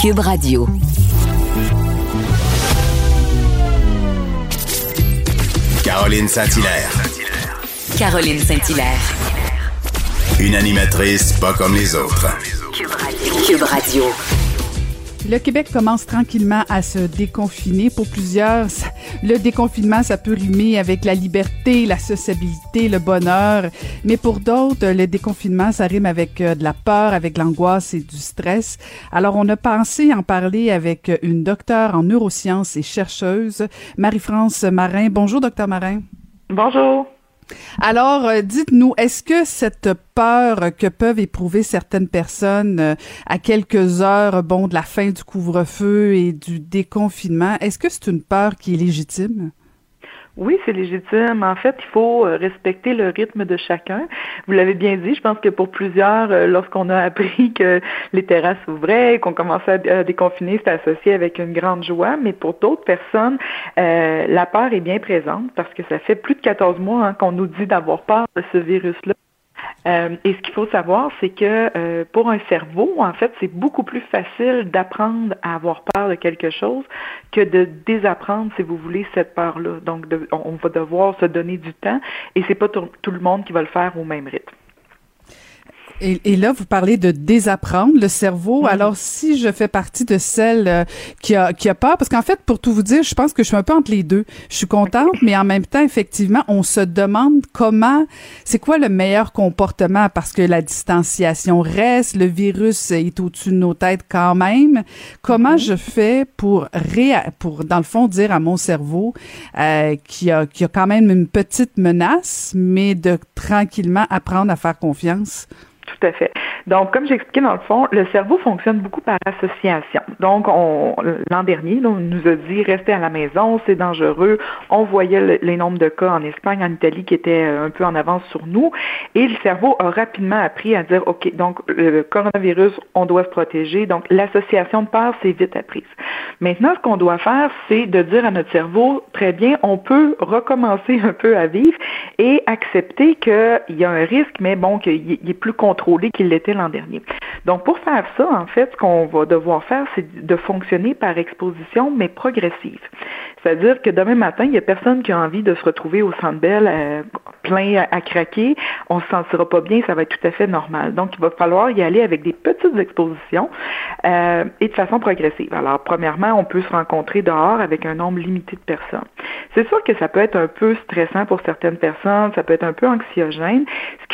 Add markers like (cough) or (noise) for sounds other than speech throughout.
Cube Radio. Caroline Saint-Hilaire. Caroline Saint-Hilaire. Une animatrice pas comme les autres. Cube Radio. Le Québec commence tranquillement à se déconfiner. Pour plusieurs, le déconfinement, ça peut rimer avec la liberté, la sociabilité, le bonheur. Mais pour d'autres, le déconfinement, ça rime avec euh, de la peur, avec l'angoisse et du stress. Alors, on a pensé en parler avec une docteure en neurosciences et chercheuse, Marie-France Marin. Bonjour, docteur Marin. Bonjour. Alors, euh, dites-nous, est-ce que cette peur que peuvent éprouver certaines personnes euh, à quelques heures, bon, de la fin du couvre-feu et du déconfinement, est-ce que c'est une peur qui est légitime? Oui, c'est légitime. En fait, il faut euh, respecter le rythme de chacun. Vous l'avez bien dit, je pense que pour plusieurs, euh, lorsqu'on a appris que les terrasses s'ouvraient, qu'on commençait à déconfiner, c'était associé avec une grande joie. Mais pour d'autres personnes, euh, la peur est bien présente parce que ça fait plus de 14 mois hein, qu'on nous dit d'avoir peur de ce virus-là. Euh, et ce qu'il faut savoir, c'est que euh, pour un cerveau, en fait, c'est beaucoup plus facile d'apprendre à avoir peur de quelque chose que de désapprendre, si vous voulez, cette peur-là. Donc, on va devoir se donner du temps et c'est pas tout le monde qui va le faire au même rythme. Et, là, vous parlez de désapprendre le cerveau. Alors, si je fais partie de celle euh, qui a qui a peur, parce qu'en fait, pour tout vous dire, je pense que je suis un peu entre les deux. Je suis contente, mais en même temps, effectivement, on se demande comment, c'est quoi le meilleur comportement, parce que la distanciation reste, le virus est au-dessus de nos têtes quand même. Comment je fais pour ré, pour dans le fond dire à mon cerveau euh, qui a qui a quand même une petite menace, mais de tranquillement apprendre à faire confiance? Tout à fait. Donc, comme j'expliquais dans le fond, le cerveau fonctionne beaucoup par association. Donc, on, l'an dernier, on nous a dit restez à la maison, c'est dangereux. On voyait les nombres de cas en Espagne, en Italie qui étaient euh, un peu en avance sur nous. Et le cerveau a rapidement appris à dire OK, donc le coronavirus, on doit se protéger. Donc, l'association de peur, c'est vite apprise. Maintenant, ce qu'on doit faire, c'est de dire à notre cerveau très bien, on peut recommencer un peu à vivre et accepter qu'il y a un risque, mais bon, qu'il est plus contrôlé qu'il l'était l'an dernier. Donc, pour faire ça, en fait, ce qu'on va devoir faire, c'est de fonctionner par exposition, mais progressive. C'est-à-dire que demain matin, il n'y a personne qui a envie de se retrouver au centre belle euh, plein à, craquer. On se sentira pas bien, ça va être tout à fait normal. Donc, il va falloir y aller avec des petites expositions euh, et de façon progressive. Alors, premièrement, on peut se rencontrer dehors avec un nombre limité de personnes. C'est sûr que ça peut être un peu stressant pour certaines personnes, ça peut être un peu anxiogène.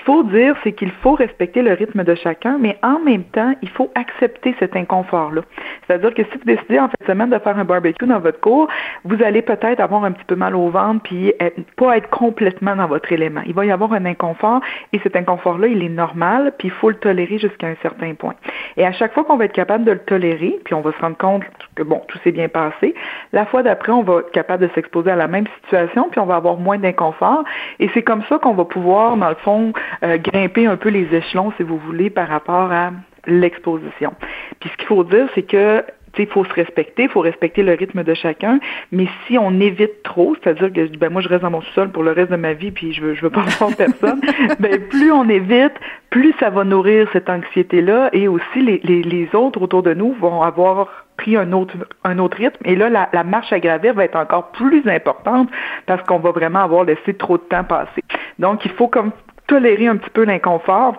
Faut dire, c'est qu'il faut respecter le rythme de chacun, mais en même temps, il faut accepter cet inconfort-là. C'est-à-dire que si vous décidez en fin de semaine de faire un barbecue dans votre cour, vous allez peut-être avoir un petit peu mal au ventre puis pas être complètement dans votre élément. Il va y avoir un inconfort et cet inconfort-là, il est normal puis il faut le tolérer jusqu'à un certain point. Et à chaque fois qu'on va être capable de le tolérer, puis on va se rendre compte que bon, tout s'est bien passé, la fois d'après, on va être capable de s'exposer à la même situation puis on va avoir moins d'inconfort et c'est comme ça qu'on va pouvoir, dans le fond, euh, grimper un peu les échelons, si vous voulez, par rapport à l'exposition. Puis ce qu'il faut dire, c'est que il faut se respecter, il faut respecter le rythme de chacun, mais si on évite trop, c'est-à-dire que ben moi je reste dans mon sous-sol pour le reste de ma vie puis je veux je veux pas (laughs) voir personne, ben plus on évite, plus ça va nourrir cette anxiété là et aussi les, les, les autres autour de nous vont avoir pris un autre un autre rythme et là la, la marche à gravir va être encore plus importante parce qu'on va vraiment avoir laissé trop de temps passer. Donc il faut comme tolérer un petit peu l'inconfort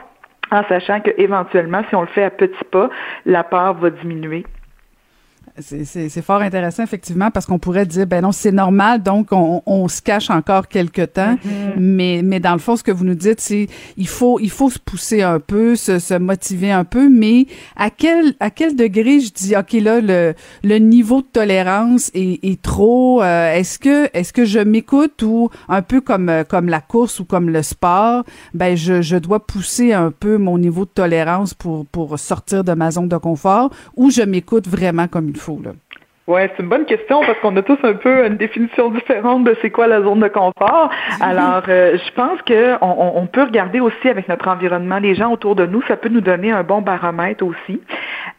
en sachant qu'éventuellement, si on le fait à petits pas, la peur va diminuer c'est fort intéressant, effectivement, parce qu'on pourrait dire, ben non, c'est normal, donc on, on, se cache encore quelque temps. Mm-hmm. mais, mais dans le fond, ce que vous nous dites, c'est il faut, il faut se pousser un peu, se, se motiver un peu, mais à quel, à quel degré je dis, OK, là, le, le niveau de tolérance est, est trop, euh, est-ce que, est-ce que je m'écoute ou un peu comme, comme la course ou comme le sport, ben je, je dois pousser un peu mon niveau de tolérance pour, pour sortir de ma zone de confort ou je m'écoute vraiment comme il faut? Oui, c'est une bonne question parce qu'on a tous un peu une définition différente de c'est quoi la zone de confort. Alors, euh, je pense que on, peut regarder aussi avec notre environnement, les gens autour de nous, ça peut nous donner un bon baromètre aussi.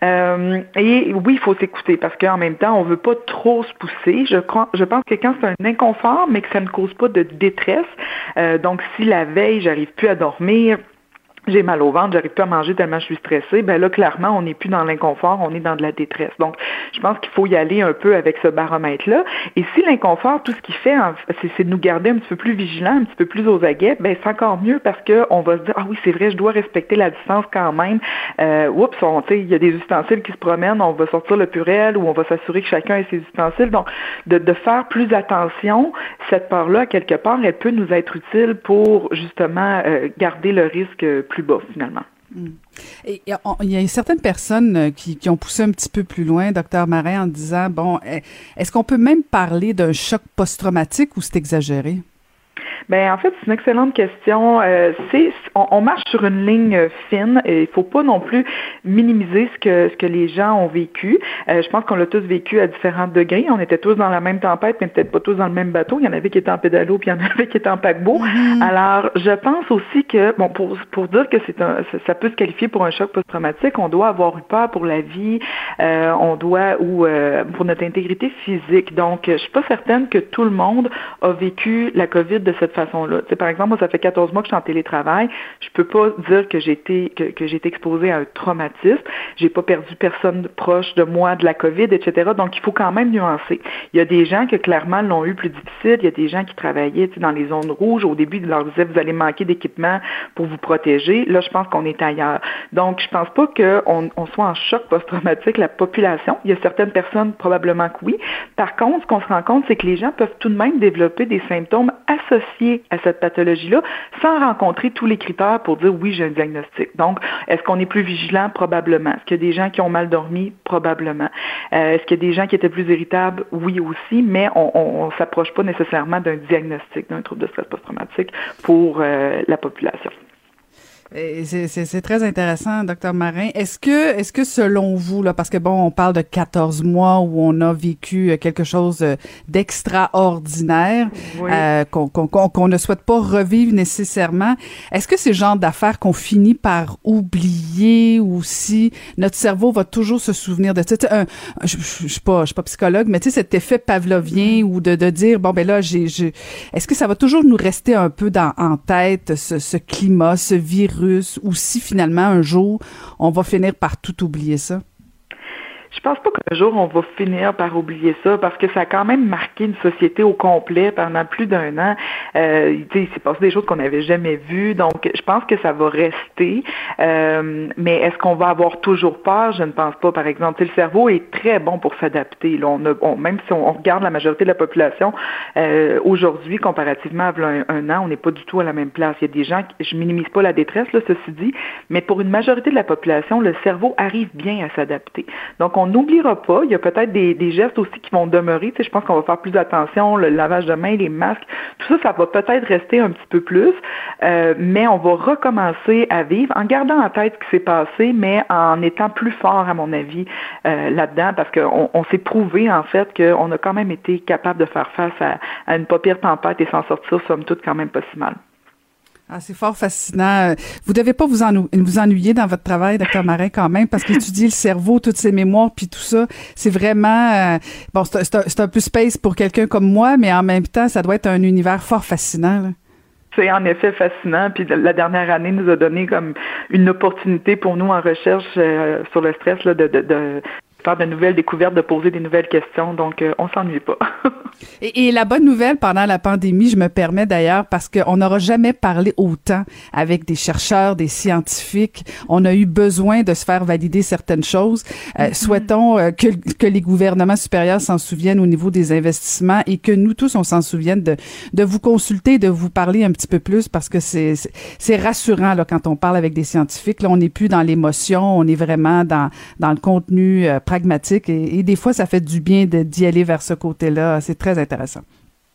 Euh, et oui, il faut s'écouter parce qu'en même temps, on veut pas trop se pousser. Je crois, je pense que quand c'est un inconfort, mais que ça ne cause pas de détresse, euh, donc si la veille, j'arrive plus à dormir, j'ai mal au ventre, j'arrive plus à manger tellement je suis stressée, ben là, clairement, on n'est plus dans l'inconfort, on est dans de la détresse. Donc, je pense qu'il faut y aller un peu avec ce baromètre-là. Et si l'inconfort, tout ce qu'il fait, c'est de nous garder un petit peu plus vigilants, un petit peu plus aux aguets, ben c'est encore mieux parce qu'on va se dire, ah oui, c'est vrai, je dois respecter la distance quand même. Euh, oups, il y a des ustensiles qui se promènent, on va sortir le purel ou on va s'assurer que chacun ait ses ustensiles. Donc, de, de faire plus attention, cette part-là, quelque part, elle peut nous être utile pour justement euh, garder le risque plus bas finalement. Hmm. Et, il y a certaines personnes euh, qui, ont poussé un petit peu plus loin, docteur Marin, en disant bon, est-ce qu'on peut même parler d'un choc post-traumatique ou c'est exagéré? Ben en fait, c'est une excellente question. Euh, c'est on, marche sur une ligne fine et il faut pas non plus minimiser ce que ce que les gens ont vécu. Euh, je pense qu'on l'a tous vécu à différents degrés. On était tous dans la même tempête, mais peut-être pas tous dans le même bateau. Il y en avait qui étaient en pédalo, puis il y en (laughs) avait qui étaient en paquebot. Alors, je pense aussi que bon pour pour dire que c'est un ça, peut se qualifier pour un choc post-traumatique, on doit avoir eu peur pour la vie, euh, on doit ou euh, pour notre intégrité physique. Donc, je suis pas certaine que tout le monde a vécu la COVID de cette par exemple, moi, ça fait 14 mois que je suis en télétravail. Je peux pas dire que j'ai été que, que j'ai été exposée à un traumatisme. J'ai pas perdu personne proche de moi de la COVID, etc. Donc, il faut quand même nuancer. Il y a des gens qui clairement l'ont eu plus difficile. Il y a des gens qui travaillaient dans les zones rouges. Au début, ils leur disaient vous allez manquer d'équipement pour vous protéger. Là, je pense qu'on est ailleurs. Donc, je pense pas qu'on on soit en choc post-traumatique la population. Il y a certaines personnes probablement que oui. Par contre, ce qu'on se rend compte, c'est que les gens peuvent tout de même développer des symptômes associés à cette pathologie-là sans rencontrer tous les critères pour dire oui, j'ai un diagnostic. Donc, est-ce qu'on est plus vigilant? Probablement. Est-ce qu'il y a des gens qui ont mal dormi? Probablement. Euh, est-ce qu'il y a des gens qui étaient plus irritables? Oui aussi, mais on ne s'approche pas nécessairement d'un diagnostic d'un trouble de stress post-traumatique pour euh, la population. C'est très intéressant, docteur Marin. Est-ce que, est-ce que selon vous, là, parce que bon, on parle de 14 mois où on a vécu euh, quelque chose euh, d'extraordinaire, euh, qu'on ne souhaite pas revivre nécessairement, est-ce que c'est le genre d'affaires qu'on finit par oublier ou si notre cerveau va toujours se souvenir de ça? je, je, suis pas, je suis pas psychologue, mais tu sais, cet effet pavlovien ou de, de dire, bon, ben là, j'ai, est-ce que ça va toujours nous rester un peu dans, en tête, ce, ce climat, ce virus? Ou si finalement un jour on va finir par tout oublier ça? Je pense pas qu'un jour on va finir par oublier ça parce que ça a quand même marqué une société au complet pendant plus d'un an. Euh, il s'est passé des choses qu'on n'avait jamais vues, donc je pense que ça va rester. Euh, mais est-ce qu'on va avoir toujours peur? Je ne pense pas. Par exemple, le cerveau est très bon pour s'adapter. On, on, même si on, regarde la majorité de la population euh, aujourd'hui, comparativement à un, an, on n'est pas du tout à la même place. Il y a des gens, je minimise pas la détresse là, ceci dit, mais pour une majorité de la population, le cerveau arrive bien à s'adapter. Donc on n'oubliera pas. Il y a peut-être des, gestes aussi qui vont demeurer. Tu sais, je pense qu'on va faire plus attention, le lavage de mains, les masques, tout ça, ça va peut-être rester un petit peu plus, euh, mais on va recommencer à vivre en gardant en tête ce qui s'est passé, mais en étant plus fort, à mon avis, euh, là-dedans, parce qu'on on, s'est prouvé, en fait, qu'on a quand même été capable de faire face à, à une pas pire tempête et s'en sortir, somme toute, quand même pas si mal. Ah, c'est fort fascinant. Vous devez pas vous, vous ennuyer dans votre travail, docteur Marin, quand même, parce qu'étudier le cerveau, toutes ses mémoires, puis tout ça, c'est vraiment... Euh, bon, c'est un, peu space pour quelqu'un comme moi, mais en même temps, ça doit être un univers fort fascinant. C'est en effet fascinant. Puis la dernière année nous a donné comme une opportunité pour nous en recherche euh, sur le stress là, de, de, de, faire de nouvelles découvertes, de poser des nouvelles questions. Donc, euh, on s'ennuie pas. (laughs) et, et, la bonne nouvelle pendant la pandémie, je me permets d'ailleurs, parce qu'on n'aura jamais parlé autant avec des chercheurs, des scientifiques. On a eu besoin de se faire valider certaines choses. Euh, mm-hmm. Souhaitons euh, que, que les gouvernements supérieurs s'en souviennent au niveau des investissements et que nous tous, on s'en souvienne de, de vous consulter, de vous parler un petit peu plus parce que c'est rassurant là, quand on parle avec des scientifiques. Là, on n'est plus dans l'émotion, on est vraiment dans, dans le contenu euh, pragmatique et, des fois, ça fait du bien d'y aller vers ce côté-là. C'est très intéressant.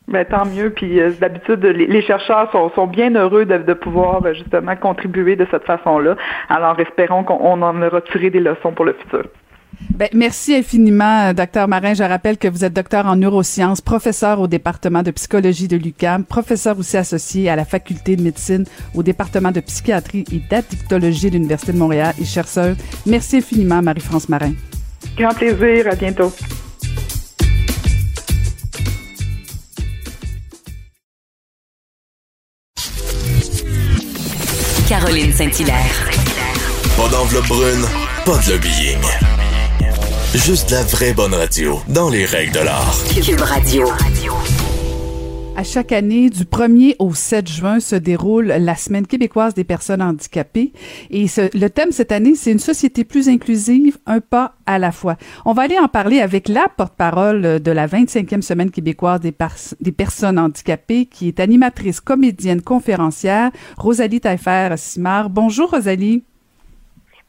Ben, tant mieux. Puis euh, d'habitude, les, chercheurs sont, sont, bien heureux de, de pouvoir ben, justement contribuer de cette façon-là. Alors espérons qu'on en aura tiré des leçons pour le futur. Ben, merci infiniment, euh, docteur Marin. Je rappelle que vous êtes docteur en neurosciences, professeur au département de psychologie de l'UQAM, professeur aussi associé à la faculté de médecine au département de psychiatrie et d'addictologie de l'Université de Montréal et chercheur. Merci infiniment, Marie-France Marin. Grand plaisir. À bientôt. Caroline Saint-Hilaire. Pas d'enveloppe brune, pas de lobbying. Juste la vraie bonne radio, dans les règles de l'art. Cube Radio. À chaque année, du 1er au 7 juin, se déroule la Semaine québécoise des personnes handicapées. Et ce- le thème cette année, c'est une société plus inclusive, un pas à la fois. On va aller en parler avec la porte-parole de la 25e Semaine québécoise des, personnes handicapées, qui est animatrice, comédienne, conférencière, Rosalie Taillefer-Simard. Bonjour, Rosalie.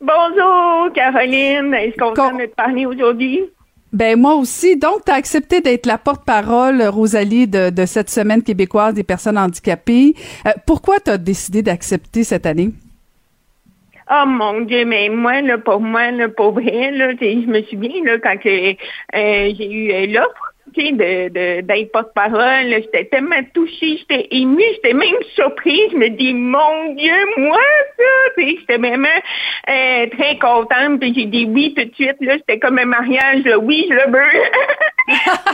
Bonjour, Caroline. Est-ce qu'on Con- te parler aujourd'hui? Ben moi aussi. Donc, tu as accepté d'être la porte-parole, Rosalie, de, de cette semaine québécoise des personnes handicapées. Euh, pourquoi tu as décidé d'accepter cette année? Oh mon Dieu, mais moi, là, pour moi, là, pour vrai, là, je me souviens, là, quand euh, j'ai eu euh, l'offre, de, d'être porte-parole, j'étais tellement touchée, j'étais émue, j'étais même surprise, je me dis, mon Dieu, moi, ça, j'étais vraiment euh, très contente, puis j'ai dit oui tout de suite, là, c'était comme un mariage, là, oui, je le veux. (laughs)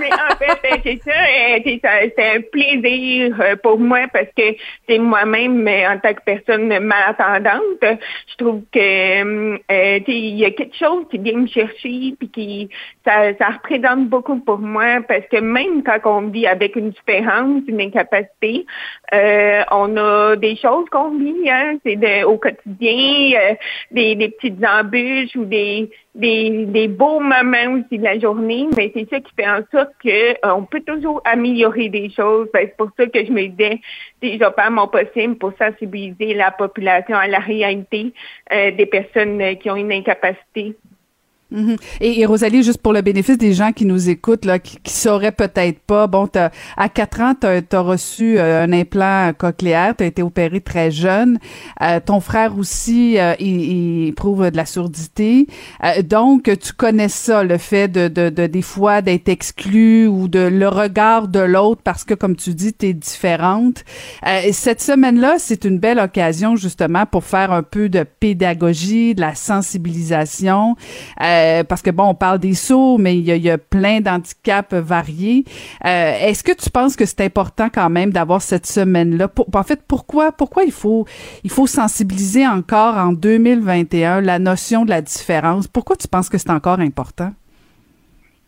Mais en fait, euh, c'est ça, euh, c'est ça, c'est un plaisir euh, pour moi parce que c'est moi-même, en tant que personne malentendante, je trouve que euh, il y a quelque chose qui vient me chercher puis qui ça, ça représente beaucoup pour moi parce que même quand on vit avec une différence, une incapacité, euh, on a des choses qu'on vit, hein, c'est au quotidien, euh, des, des petites embûches ou des des, des beaux moments aussi de la journée, mais c'est ça qui fait en sorte que euh, on peut toujours améliorer des choses. Ben, c'est pour ça que je me disais, vais faire mon possible pour sensibiliser la population à la réalité euh, des personnes euh, qui ont une incapacité. Mhm. et, et Rosalie, juste pour le bénéfice des gens qui nous écoutent, là, qui, qui sauraient peut-être pas, bon, à 4 ans, tu as, reçu euh, un implant cochléaire, tu as été opéré très jeune. Euh, ton frère aussi, euh, il, il prouve de la surdité. Euh, donc, tu connais ça, le fait de, de, de des fois d'être exclu ou de le regard de l'autre parce que, comme tu dis, tu es différente. Euh, cette semaine-là, c'est une belle occasion justement pour faire un peu de pédagogie, de la sensibilisation. Parce que bon, on parle des sourds, mais il y a, plein d'handicaps variés. Euh, Est-ce que tu penses que c'est important quand même d'avoir cette semaine-là? En fait, pourquoi pourquoi il faut il faut sensibiliser encore en 2021 la notion de la différence? Pourquoi tu penses que c'est encore important?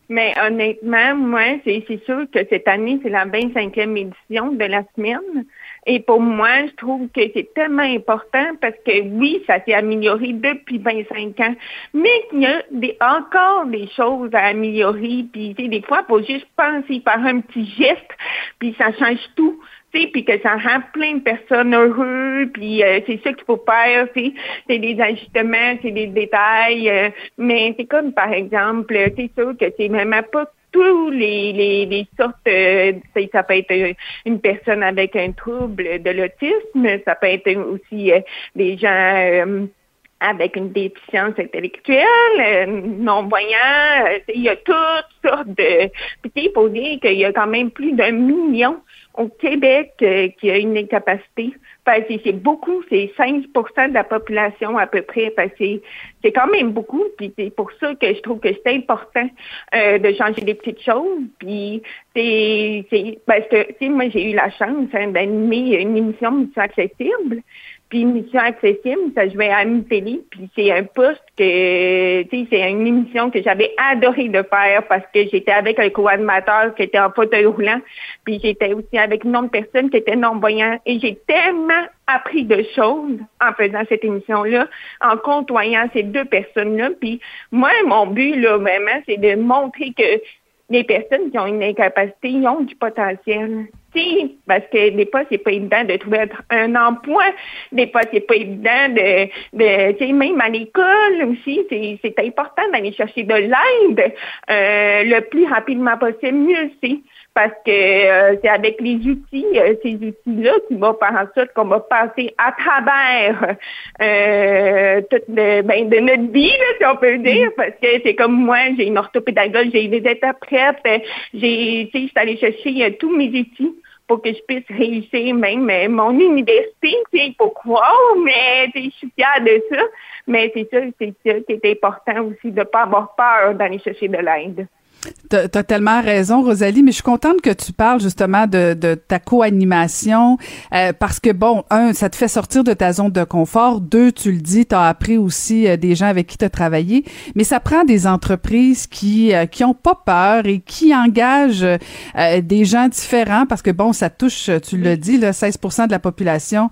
Mais honnêtement, moi, c'est sûr que cette année, c'est la 25e édition de la semaine. Et pour moi, je trouve que c'est tellement important parce que oui, ça s'est amélioré depuis 25 ans, mais il y a encore des choses à améliorer. Puis, tu sais, des fois, il faut juste penser par un petit geste, puis ça change tout. Puis que ça rend plein de personnes heureux, puis euh, c'est ça qu'il faut faire, c'est des ajustements, c'est des détails, euh, mais c'est comme par exemple, c'est sûr que c'est même pas tous les, les, les sortes, euh, ça, ça peut être une personne avec un trouble de l'autisme, ça peut être aussi euh, des gens euh, avec une déficience intellectuelle, non-voyants, il y a toutes sortes de... Puis dire qu'il y a quand même plus d'un million au Québec euh, qui a une incapacité. Que c'est beaucoup, c'est 5% de la population à peu près. Que c'est, quand même beaucoup. Puis c'est pour ça que je trouve que c'est important euh, de changer des petites choses. Puis c'est, parce que moi j'ai eu la chance hein, d'animer une émission Mission accessible. Puis Mission accessible, ça jouait à télé. Puis c'est un poste que, tu sais, c'est une émission que j'avais adoré de faire parce que j'étais avec un co-animateur qui était en fauteuil roulant. Puis j'étais aussi avec une autre personne qui était non-voyant. Et j'ai tellement appris de choses en faisant cette émission-là, en côtoyant ces deux personnes-là. Puis moi, mon but, là, vraiment, c'est de montrer que les personnes qui ont une incapacité, ils ont du potentiel. Parce que des fois, c'est pas évident de trouver un emploi. Des fois, c'est pas évident de, de tu sais, même à l'école aussi, c'est, c'est important d'aller chercher de l'aide euh, le plus rapidement possible, mieux c'est. Parce que euh, c'est avec les outils, euh, ces outils-là, qui vont faire en sorte qu'on va passer à travers euh, toute le, ben, de notre vie, là, si on peut dire. Parce que c'est comme moi, j'ai une orthopédagogue, j'ai des interprètes, j'ai, tu sais, je suis allée chercher euh, tous mes outils pour que je puisse réussir même euh, mon université, tu sais, mais je suis fière de ça. Mais c'est ça, c'est ça qui est important aussi, de ne pas avoir peur d'aller chercher de l'aide. Tu as tellement raison, Rosalie, mais je suis contente que tu parles justement de, de ta co-animation euh, parce que, bon, un, ça te fait sortir de ta zone de confort. Deux, tu le dis, tu as appris aussi euh, des gens avec qui tu as travaillé. Mais ça prend des entreprises qui euh, qui ont pas peur et qui engagent des gens différents parce que, bon, ça touche, tu le dis, là, 16 de la population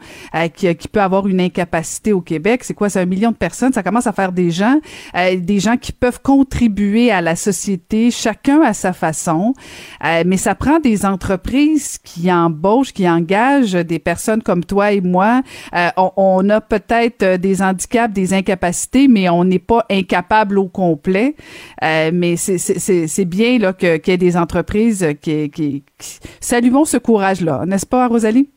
qui, qui peut avoir une incapacité au Québec. C'est quoi? C'est un million de personnes. Ça commence à faire des gens, des gens qui peuvent contribuer à la société chacun à sa façon, euh, mais ça prend des entreprises qui embauchent, qui engagent des personnes comme toi et moi. Euh, on, a peut-être euh, des handicaps, des incapacités, mais on n'est pas incapable au complet. mais c'est bien là qu'il y ait des entreprises qui, qui, qui saluons ce courage-là, n'est-ce pas, Rosalie?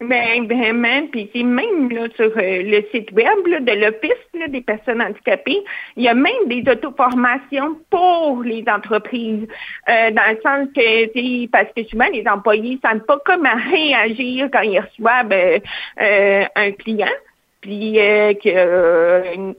Ben vraiment, puis même là sur euh, le site web là, de l'Office des personnes handicapées, il y a même des auto-formations pour les entreprises, euh, dans le sens que parce que souvent les employés ne savent pas comment réagir quand ils reçoivent euh, un client puis euh,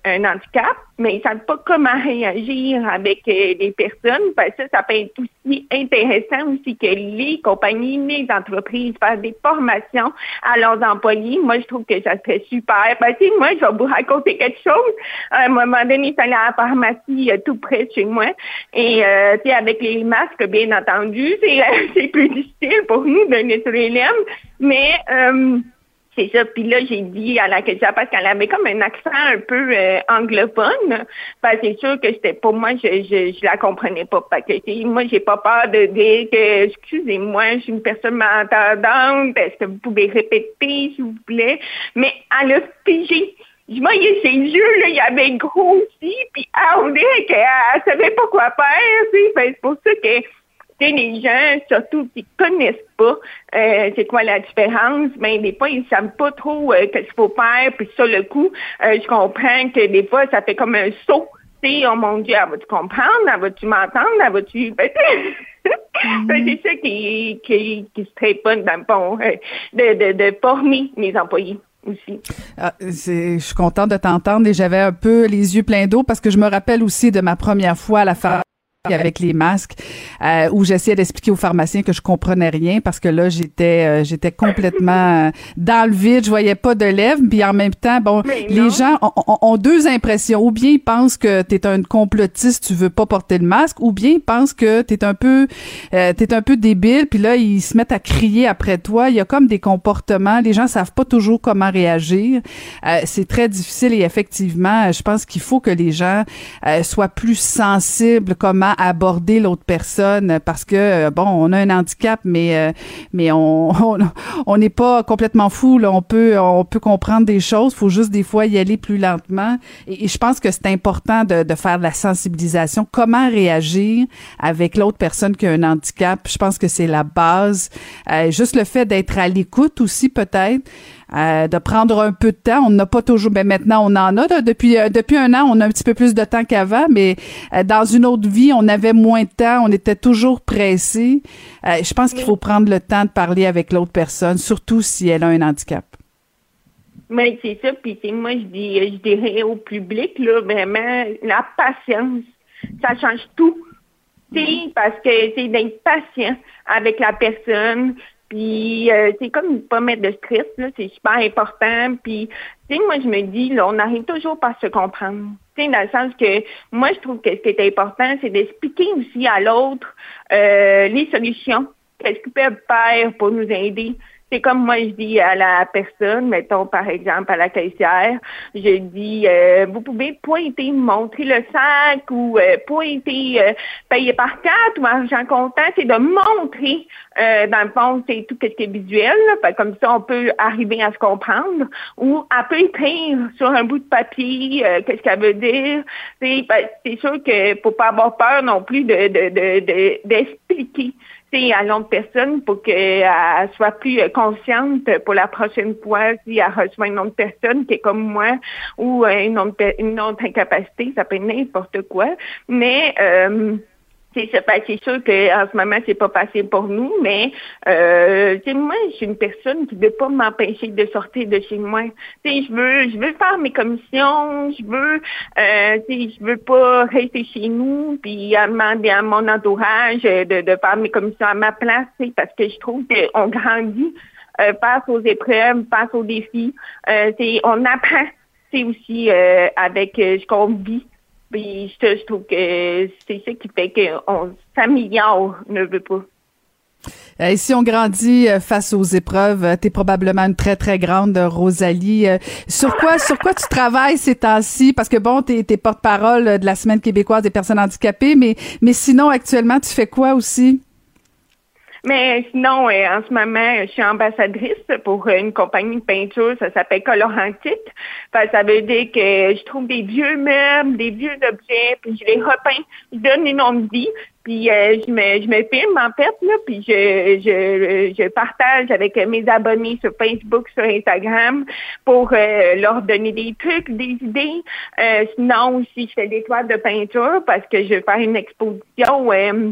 a un, handicap, mais ils ne savent pas comment réagir avec euh, les personnes. Parce que ça, peut être aussi intéressant aussi que les compagnies, les entreprises fassent des formations à leurs employés. Moi, je trouve que ça serait super. Ben, moi, je vais vous raconter quelque chose. À un moment donné, j'allais à la pharmacie euh, tout près de chez moi. Et euh, avec les masques, bien entendu, (laughs) c'est plus difficile pour nous de nettoyer les. Mais euh, c'est ça. Puis là, j'ai dit à la question parce qu'elle avait comme un accent un peu euh, anglophone. Ben, c'est sûr que c'était pour moi, je, je, la comprenais pas. Parce que moi, j'ai pas peur de dire que excusez-moi, je suis une personne malentendante. Est-ce que vous pouvez répéter, s'il vous plaît? Mais elle a figé. Je voyais ses yeux, là, il y avait gros aussi, puis on dirait qu'elle savait pas quoi faire, c'est pour ça que les gens, surtout qui connaissent pas euh, c'est quoi la différence, mais ben, des fois, ils savent pas trop euh, qu'est-ce qu'il faut faire, puis sur le coup, euh, je comprends que des fois, ça fait comme un saut. Tu oh mon Dieu, elle va-tu comprendre? Elle va-tu m'entendre? Elle va-tu... (laughs) Ben, ben, c'est ça qui, qui, qui serait pas dans le fond, de, de, de former mes employés. Aussi. Ah, je suis contente de t'entendre et j'avais un peu les yeux pleins d'eau parce que je me rappelle aussi de ma première fois à la fin avec les masques, euh, où j'essayais d'expliquer aux pharmaciens que je comprenais rien parce que là j'étais euh, j'étais complètement euh, dans le vide, je voyais pas de lèvres, puis en même temps bon, les gens ont, deux impressions, ou bien ils pensent que tu es un complotiste, tu veux pas porter le masque, ou bien ils pensent que tu es un peu euh, t'es un peu débile, puis là ils se mettent à crier après toi, il y a comme des comportements, les gens savent pas toujours comment réagir. c'est très difficile et effectivement, je pense qu'il faut que les gens soient plus sensibles comment aborder l'autre personne parce que euh, bon, on a un handicap, mais euh, mais (laughs) on on n'est pas complètement fou. Là. On peut on peut comprendre des choses. Faut juste des fois y aller plus lentement. Et, je pense que c'est important de, de faire de la sensibilisation. Comment réagir avec l'autre personne qui a un handicap? Je pense que c'est la base. Euh, juste le fait d'être à l'écoute aussi peut-être. Euh, de prendre un peu de temps. On n'a pas toujours, mais ben, maintenant on en a. depuis euh, depuis un an, on a un petit peu plus de temps qu'avant, mais euh, dans une autre vie, on avait moins de temps. On était toujours pressé. je pense qu'il faut prendre le temps de parler avec l'autre personne, surtout si elle a un handicap. Mais c'est ça. Puis moi, je dis, je dirais au public là, vraiment la patience, ça change tout. C'est parce que c'est d'être patient avec la personne, puis euh, c'est comme pas mettre de stress, là, c'est super important. Puis, tu sais, moi je me dis, là, on arrive toujours par se comprendre. Tu sais, dans le sens que moi je trouve que ce qui est important, c'est d'expliquer aussi à l'autre euh, les solutions, qu'est-ce qu'ils peuvent faire pour nous aider. C'est comme moi, je dis à la personne, mettons par exemple à la caissière, je dis, euh, vous pouvez pointer, montrer le sac ou euh, pointer, euh, payer par carte ou argent comptant, c'est de montrer, dans le fond, c'est tout ce qui est visuel, comme ça on peut arriver à se comprendre, ou à peut écrire sur un bout de papier, qu'est-ce qu'elle veut dire. C'est sûr que faut pas avoir peur non plus de d'expliquer à l'autre personne pour qu'elle soit plus consciente pour la prochaine fois si elle reçoit une autre personne qui est comme moi ou euh, une autre, une autre incapacité, ça peut être n'importe quoi. Mais euh, c'est ben, c'est sûr qu'en ce moment, c'est pas facile pour nous, mais euh, moi, je suis une personne qui ne veut pas m'empêcher de sortir de chez moi. je veux je veux faire mes commissions, je veux euh, je veux pas rester chez nous puis demander à mon entourage de, de faire mes commissions à ma place, parce que je trouve qu'on grandit euh, face aux épreuves, face aux défis. Euh, on apprend aussi euh, avec ce qu'on vit. Puis je, trouve que c'est ça qui fait s'améliore, ne veut pas. Et si on grandit face aux épreuves, tu es probablement une très très grande Rosalie. sur quoi sur quoi tu travailles ces temps-ci? Parce que bon, tu es, porte-parole de la semaine québécoise des personnes handicapées, mais sinon actuellement tu fais quoi aussi? Mais sinon, euh, en ce moment, je suis ambassadrice pour une compagnie de peinture, ça s'appelle Colorantique. ça veut dire que je trouve des vieux meubles, des vieux objets, puis je les repeins, je donne une noms de vie, puis euh, je me je me filme en fait là, puis je, je je partage avec mes abonnés sur Facebook, sur Instagram pour euh, leur donner des trucs, des idées. sinon aussi, je fais des toiles de peinture parce que je vais faire une exposition euh,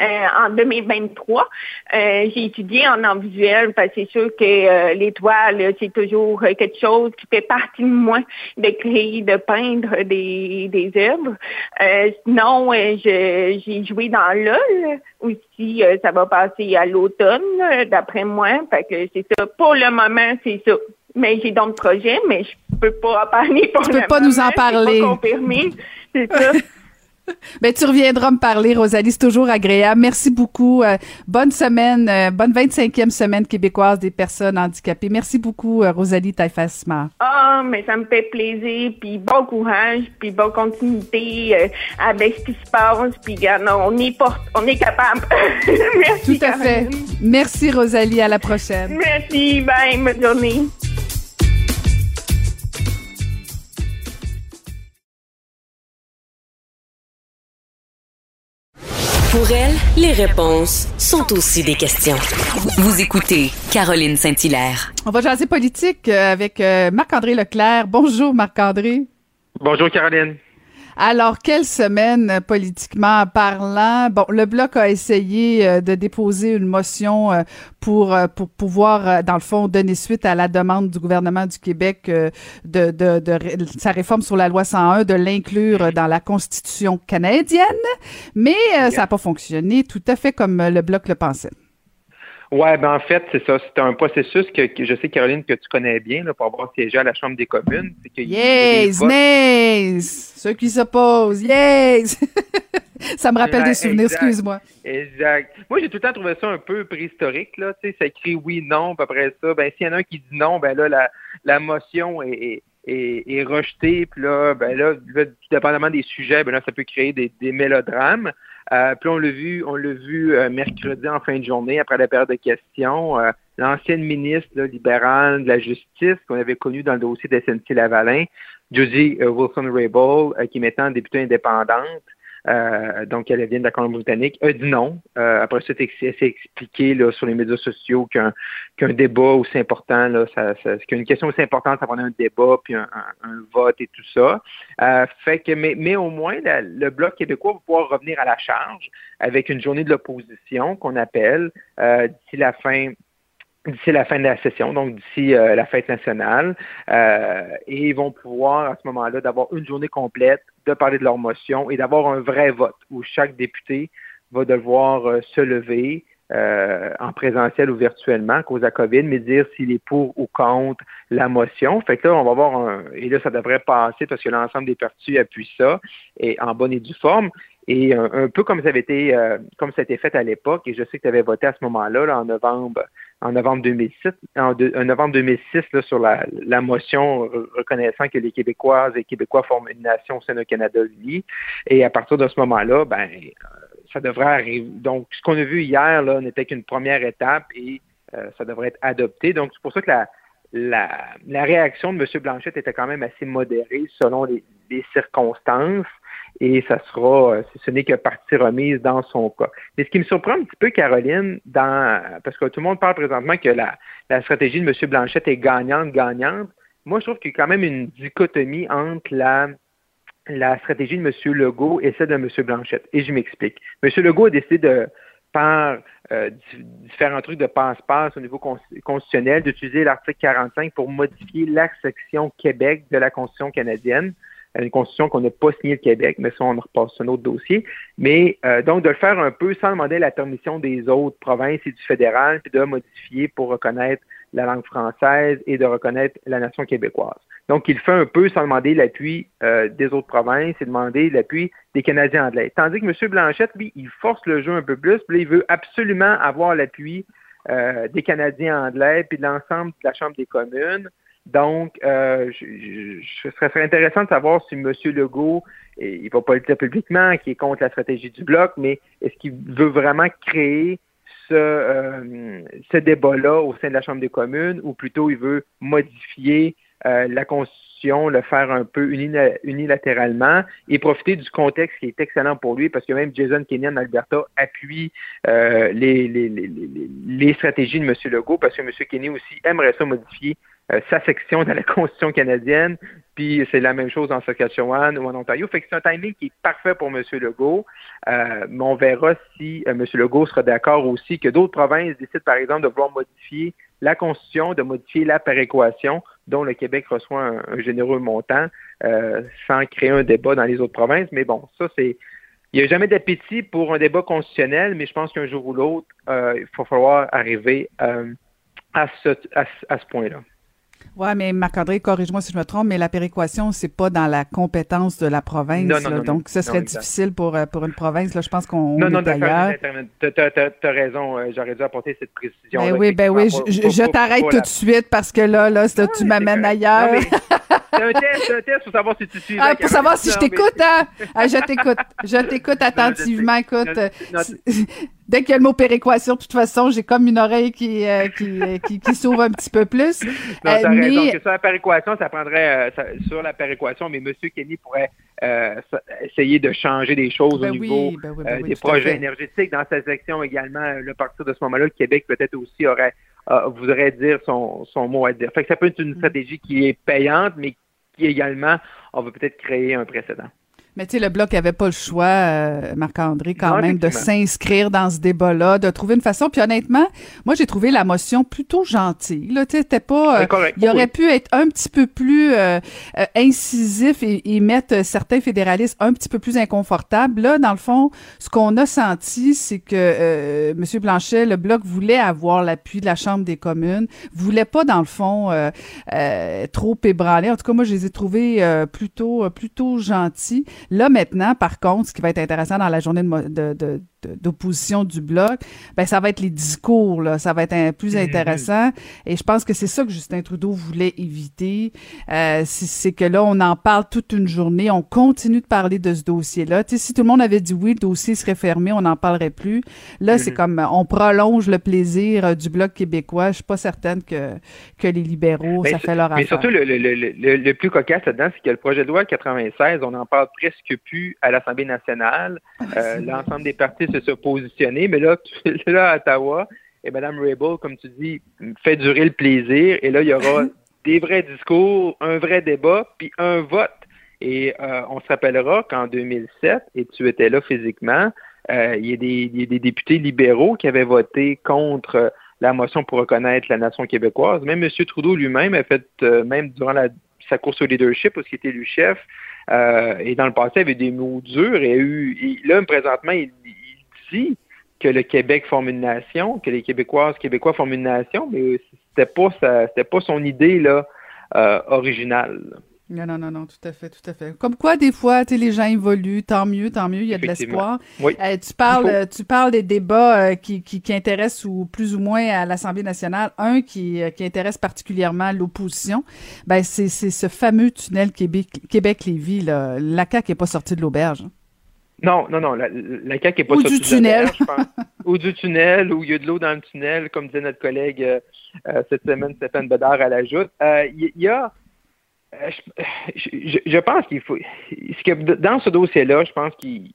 en 2023. Euh, j'ai étudié en art visuel parce que c'est sûr que euh, l'étoile, c'est toujours quelque chose qui fait partie de moi de créer, de peindre des, des œuvres. sinon, j'ai joué dans LOL aussi. ça va passer à l'automne, d'après moi. Fait que c'est ça. Pour le moment, c'est ça. Mais j'ai d'autres projets, mais je peux pas en parler pour tu peux pas nous en parler. C'est ça. (laughs) (laughs) Ben, tu reviendras me parler, Rosalie. C'est toujours agréable. Merci beaucoup. Euh, bonne semaine, euh, bonne 25e semaine québécoise des personnes handicapées. Merci beaucoup, euh, Rosalie Taifasma. Ah, mais ça me fait plaisir. Puis bon courage, puis bonne continuité avec ce qui se passe. Puis on est, porte, on est capable. (laughs) Merci. Tout à fait. Merci, Rosalie. À la prochaine. Merci. Bye. Bonne journée. Pour elle, les réponses sont aussi des questions. Vous écoutez Caroline Saint-Hilaire. On va jaser politique euh, avec euh, Marc-André Leclerc. Bonjour Marc-André. Bonjour Caroline. Alors, quelle semaine politiquement parlant? Bon, le Bloc a essayé euh, de déposer une motion euh, pour, euh, pour pouvoir, dans le fond, donner suite à la demande du gouvernement du Québec de, de, de, sa réforme sur la loi 101, de l'inclure dans la Constitution canadienne, mais ça n'a pas fonctionné tout à fait comme le Bloc le pensait. Ouais, ben en fait, c'est ça. C'est un processus que, je sais, Caroline, que tu connais bien là, pour avoir siégé à la Chambre des communes. Que yes, yes! Ceux qui s'opposent, yes! (laughs) ça me rappelle des souvenirs, excuse-moi. Exact. Moi, j'ai tout le temps trouvé ça un peu préhistorique, là. Tu sais, ça écrit oui, non, puis après ça, ben s'il y en a un qui dit non, ben là, la, la motion est, est, est, rejetée, puis là, ben là, dépendamment des sujets, ben là, ça peut créer des, des mélodrames. Euh, puis on l'a vu, on l'a vu euh, mercredi en fin de journée, après la période de questions, euh, l'ancienne ministre libérale de la Justice qu'on avait connue dans le dossier de SNC-Lavalin, Josie Wilson-Raybould, qui est maintenant députée indépendante, euh, donc elle vient de la Colombie-Britannique, a dit non. Euh, après ça, elle s'est expliqué là, sur les médias sociaux qu'un qu'un débat aussi important, là, ça, ça, qu'une question aussi importante, ça prendre un débat puis un, un, vote et tout ça. Euh, fait que, mais, mais au moins, le Bloc québécois va pouvoir revenir à la charge avec une journée de l'opposition qu'on appelle euh, d'ici la fin d'ici la fin de la session, donc d'ici euh, la fête nationale, euh, et ils vont pouvoir à ce moment-là d'avoir une journée complète, de parler de leur motion et d'avoir un vrai vote où chaque député va devoir euh, se lever en présentiel ou virtuellement à cause la COVID, mais dire s'il est pour ou contre la motion. Fait que là, on va voir un, et là, ça devrait passer parce que l'ensemble des partis appuient ça et en bonne et due forme. Et un, peu comme ça avait été, comme ça a été fait à l'époque, et je sais que tu avais voté à ce moment-là, là, en novembre en novembre 2006, en, novembre 2006 là, sur la, la, motion reconnaissant que les Québécoises et Québécois forment une nation au sein d'un Canada uni. Et à partir de ce moment-là, ben ça devrait arriver. Donc, ce qu'on a vu hier n'était qu'une première étape et euh, ça devrait être adopté. Donc, c'est pour ça que la, la, la, réaction de M. Blanchette était quand même assez modérée selon les, les circonstances et ça sera, ce n'est que partie remise dans son cas. Mais ce qui me surprend un petit peu, Caroline, dans, parce que tout le monde parle présentement que la, la stratégie de M. Blanchette est gagnante, gagnante. Moi, je trouve qu'il y a quand même une dichotomie entre la, la stratégie de M. Legault et celle de M. Blanchette. Et je m'explique. M. Legault a décidé de, par euh, différents trucs de passe-passe au niveau constitutionnel, d'utiliser l'article 45 pour modifier la section Québec de la Constitution canadienne une constitution qu'on n'a pas signée le Québec, mais ça, on repasse un autre dossier. Mais euh, donc, de le faire un peu sans demander la permission des autres provinces et du fédéral, puis de modifier pour reconnaître la langue française et de reconnaître la nation québécoise. Donc, il fait un peu sans demander l'appui euh, des autres provinces et demander l'appui des Canadiens anglais. Tandis que M. Blanchette, lui, il force le jeu un peu plus, puis là, il veut absolument avoir l'appui euh, des Canadiens anglais puis de l'ensemble de la Chambre des communes. Donc, euh, je, ce serait intéressant de savoir si M. Legault, il ne va pas le dire publiquement, qui est contre la stratégie du bloc, mais est-ce qu'il veut vraiment créer ce, euh, ce débat-là au sein de la Chambre des communes, ou plutôt il veut modifier euh, la Constitution, le faire un peu unilatéralement et profiter du contexte qui est excellent pour lui, parce que même Jason Kenyon Alberta appuie les, les, les, les, stratégies de M. Legault, parce que M. Kenney aussi aimerait ça modifier euh, sa section dans la (laughs) Constitution canadienne, puis c'est la même chose en Saskatchewan ou en Ontario. Fait que c'est un timing qui est parfait pour M. Legault, euh, mais on verra si euh, M. Legault sera d'accord aussi que d'autres provinces décident, par exemple, de vouloir modifier la Constitution, de modifier la péréquation, dont le Québec reçoit un, généreux montant, sans créer un débat dans les autres provinces. Mais bon, ça, c'est il n'y a jamais d'appétit pour un débat constitutionnel, mais je pense qu'un jour ou l'autre, il va falloir arriver à ce, à ce point-là. Oui, mais Marc-André, corrige-moi si je me trompe, mais la péréquation, c'est pas dans la compétence de la province. Non, non, non, donc, ce serait difficile pour, euh, pour une province. Là, je pense qu'on Non, non, d'ailleurs. Tu as, raison. Euh, j'aurais dû apporter cette précision. Ben oui, ben oui. je, t'arrête tout de suite parce que là, là, tu m'amènes ailleurs. C'est un test, c'est un test pour savoir si tu suis. Ah, pour savoir si je t'écoute, hein? Ah, je t'écoute. Je t'écoute attentivement. Écoute, (laughs) dès qu'il y a le mot péréquation, de toute façon, j'ai comme une oreille qui, euh, euh, qui, qui, s'ouvre un petit peu plus. Non, t'as euh, raison. sur la péréquation, ça prendrait sur la péréquation, mais M. Kenny pourrait essayer de changer des choses au ben niveau ben ben des projets énergétiques. Dans sa section également, le partir de ce moment-là, le Québec peut-être aussi aurait voudrait dire son, son mot à dire. Fait que ça peut être une mm. stratégie qui est payante, mais qui également, on va peut-être créer un précédent. Mais tu sais, le Bloc n'avait pas le choix, euh, Marc-André, quand même, de s'inscrire dans ce débat-là, de trouver une façon. Puis honnêtement, moi, j'ai trouvé la motion plutôt gentille. Là, tu sais, pas... Euh, il aurait pu être un petit peu plus euh, incisif et, mettre certains fédéralistes un petit peu plus inconfortables. Là, dans le fond, ce qu'on a senti, c'est que M. Blanchet, le Bloc voulait avoir l'appui de la Chambre des communes, voulait pas, dans le fond, trop ébranler. En tout cas, moi, je les ai trouvés plutôt, plutôt gentils. Là, maintenant, par contre, ce qui va être intéressant dans la journée de, de, d'opposition du bloc, ben ça va être les discours là, ça va être un, plus mhm. intéressant. Et je pense que c'est ça que Justin Trudeau voulait éviter. Euh, c'est que là, on en parle toute une journée, on continue de parler de ce dossier-là. Tu sais, si tout le monde avait dit oui, le dossier serait fermé, on n'en parlerait plus. Là, c'est mhm. comme on prolonge le plaisir euh, du bloc québécois. Je suis pas certaine que que les libéraux, ça fait leur affaire. Mais surtout, le, le, le, le plus cocasse là-dedans, c'est que le projet de loi 96, on n'en parle presque plus à l'Assemblée nationale. Euh, l'ensemble des partis se positionner, mais là, (laughs) là à Ottawa, et Mme Rabel, comme tu dis, fait durer le plaisir, et là, il y aura (laughs) des vrais discours, un vrai débat, puis un vote. Et euh, on se rappellera qu'en 2007, et tu étais là physiquement, euh, il, y a des, députés libéraux qui avaient voté contre la motion pour reconnaître la nation québécoise. Même M. Trudeau lui-même a fait, euh, même durant sa course au leadership, parce qu'il était élu chef, et dans le passé, avait des mots durs et là, présentement, il, que le Québec forme une nation, que les Québécoises, Québécois forment une nation, mais c'était pas c'était pas son idée là euh, originale. Non, non, non, non, tout à fait, tout à fait. Comme quoi, des fois, tu les gens évoluent, tant mieux, tant mieux, il y a de l'espoir. Oui. Euh, tu parles, tu parles des débats euh, qui, qui, qui, intéressent ou plus ou moins à l'Assemblée nationale. Un qui, qui intéresse particulièrement l'opposition, ben c'est ce fameux tunnel Québec-Lévis. la CAQ n'est pas sortie de l'auberge. Hein. Non, non, non. La, la CAQ n'est pas Ou du tunnel. (laughs) Ou du tunnel, ou il y a de l'eau dans le tunnel, comme disait notre collègue euh, euh, cette semaine, Stéphane Bedard, à l'ajoute. Euh, il y, a. Je, je, pense qu'il faut. Que dans ce dossier-là, je pense qu'il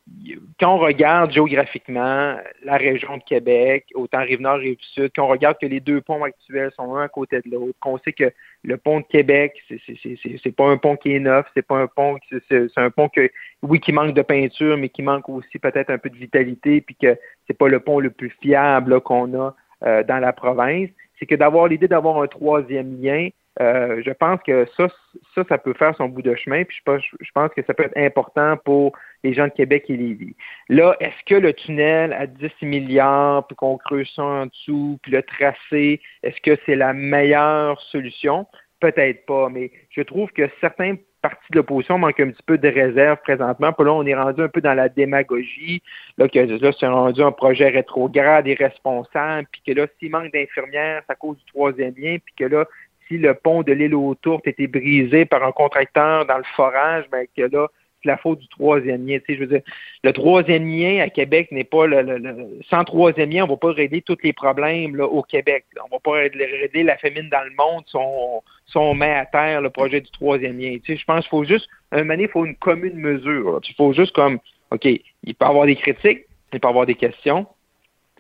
quand on regarde géographiquement la région de Québec, autant Rive-Nord, Rive-Sud, quand on regarde que les deux ponts actuels sont un à côté de l'autre, qu'on sait que le pont de Québec, c'est pas un pont qui est neuf, c'est pas un pont, c'est un pont que, oui, qui manque de peinture, mais qui manque aussi peut-être un peu de vitalité, puis que c'est pas le pont le plus fiable qu'on a euh, dans la province. C'est que d'avoir l'idée d'avoir un troisième lien, euh, je pense que ça, ça, ça peut faire son bout de chemin, puis je pense, je pense que ça peut être important pour les gens de Québec et Lévis. Là, est-ce que le tunnel à 10 milliards, puis qu'on creuse ça en dessous, puis le tracé, est-ce que c'est la meilleure solution? Peut-être pas, mais je trouve que certains partis de l'opposition manquent un petit peu de réserve présentement. Puis là, on est rendu un peu dans la démagogie, là, que là, c'est rendu un projet rétrograde et puis que là, s'il manque d'infirmières, c'est à cause du troisième lien, puis que là, si le pont de l'île aux Tourtes était brisé par un contracteur dans le forage, ben que là, c'est la faute du troisième lien. Tu sais, je veux dire, le troisième lien à Québec n'est pas le, le, sans troisième lien, on ne va pas régler tous les problèmes là, au Québec. On ne va pas régler la famine dans le monde si on, si on met à terre le projet du troisième lien. Tu sais, je pense qu'il faut juste, un moment il faut une commune mesure. Il faut juste comme, OK, il peut y avoir des critiques, il peut y avoir des questions,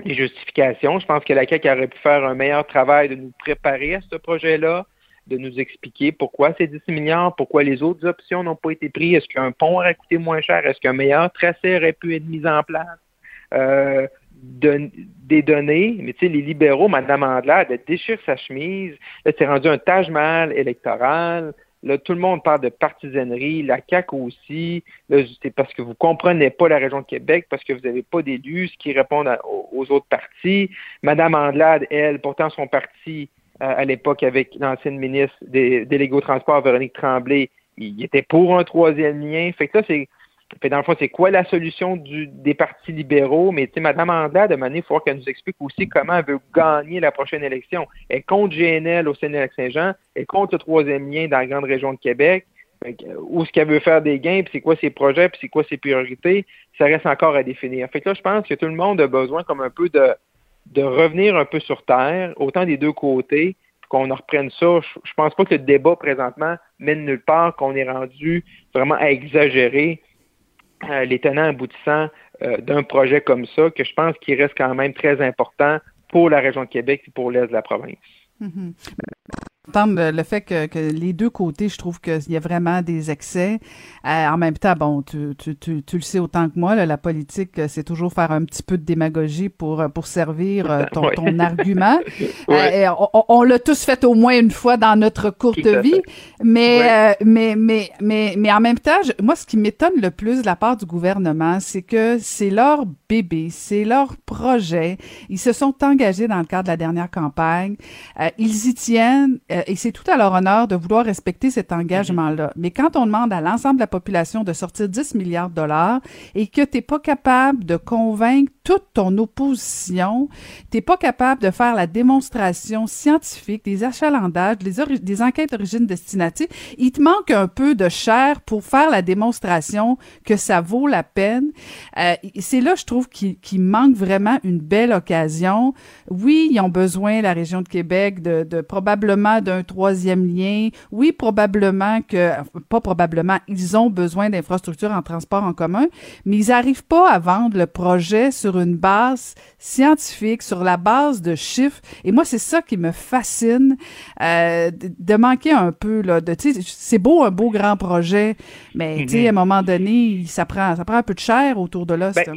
les justifications. Je pense que la CAQ aurait pu faire un meilleur travail de nous préparer à ce projet-là, de nous expliquer pourquoi c'est 10 milliards, pourquoi les autres options n'ont pas été prises. Est-ce qu'un pont aurait coûté moins cher? Est-ce qu'un meilleur tracé aurait pu être mis en place? Euh, des données, mais tu sais, les libéraux, Mme Andelade, elle déchire sa chemise. Là, c'est rendu un Taj Mahal électoral. Là, tout le monde parle de partisanerie, la CAQ aussi. c'est parce que vous comprenez pas la région de Québec, parce que vous n'avez pas d'élus qui répondent aux autres partis. Madame Andelade, elle, pourtant son parti, euh, à l'époque, avec l'ancienne ministre des délégués au transport, Véronique Tremblay, il était pour un troisième lien. Fait que là, c'est fait dans le fond, c'est quoi la solution du, des partis libéraux? Mais tu sais, Mme Andelade, de manière, il faut qu'elle nous explique aussi comment elle veut gagner la prochaine élection. Elle compte GNL au Sénat-Saint-Jean, elle compte le troisième lien dans la grande région de Québec. Où est-ce qu'elle veut faire des gains, puis c'est quoi ses projets, puis c'est quoi ses priorités, ça reste encore à définir. Fait que là, je pense que tout le monde a besoin comme un peu de, de revenir un peu sur terre, autant des deux côtés, qu'on en reprenne ça. Je, je pense pas que le débat présentement mène nulle part, qu'on est rendu vraiment à exagérer euh, les tenants aboutissants euh, d'un projet comme ça, que je pense qu'il reste quand même très important pour la région de Québec et pour l'Est de la province. Le fait que, que, les deux côtés, je trouve qu'il y a vraiment des excès. Euh, en même temps, bon, tu, tu, tu, tu, le sais autant que moi, la politique, c'est toujours faire un petit peu de démagogie pour, pour servir euh, (laughs) ton, ton argument. (laughs) Euh, on, on l'a tous fait au moins une fois dans notre courte vie, mais, mais, mais, mais, mais en même temps, moi, ce qui m'étonne le plus de la part du gouvernement, c'est que c'est leur bébé, c'est leur projet. Ils se sont engagés dans le cadre de la dernière campagne. ils y tiennent euh, et c'est tout à leur honneur de vouloir respecter cet engagement-là. Mais quand on demande à l'ensemble de la population de sortir 10 milliards de dollars et que tu n'es pas capable de convaincre toute ton opposition, tu n'es pas capable de faire la démonstration scientifique, des achalandages, des, des enquêtes d'origine-destination, il te manque un peu de chair pour faire la démonstration que ça vaut la peine. Euh, c'est là, je trouve, qu'il manque vraiment une belle occasion. Oui, ils ont besoin, la région de Québec, de, de probablement d'un troisième lien. Oui, probablement que, pas probablement, ils ont besoin d'infrastructures en transport en commun, mais ils n'arrivent pas à vendre le projet sur une base scientifique, sur la base de chiffres. Et moi, c'est ça qui me fascine, euh, de manquer un peu, là, de, tu sais, c'est beau, un beau grand projet, mais, tu sais, à un moment donné, ça prend, ça prend un peu de chair autour de là. Ben,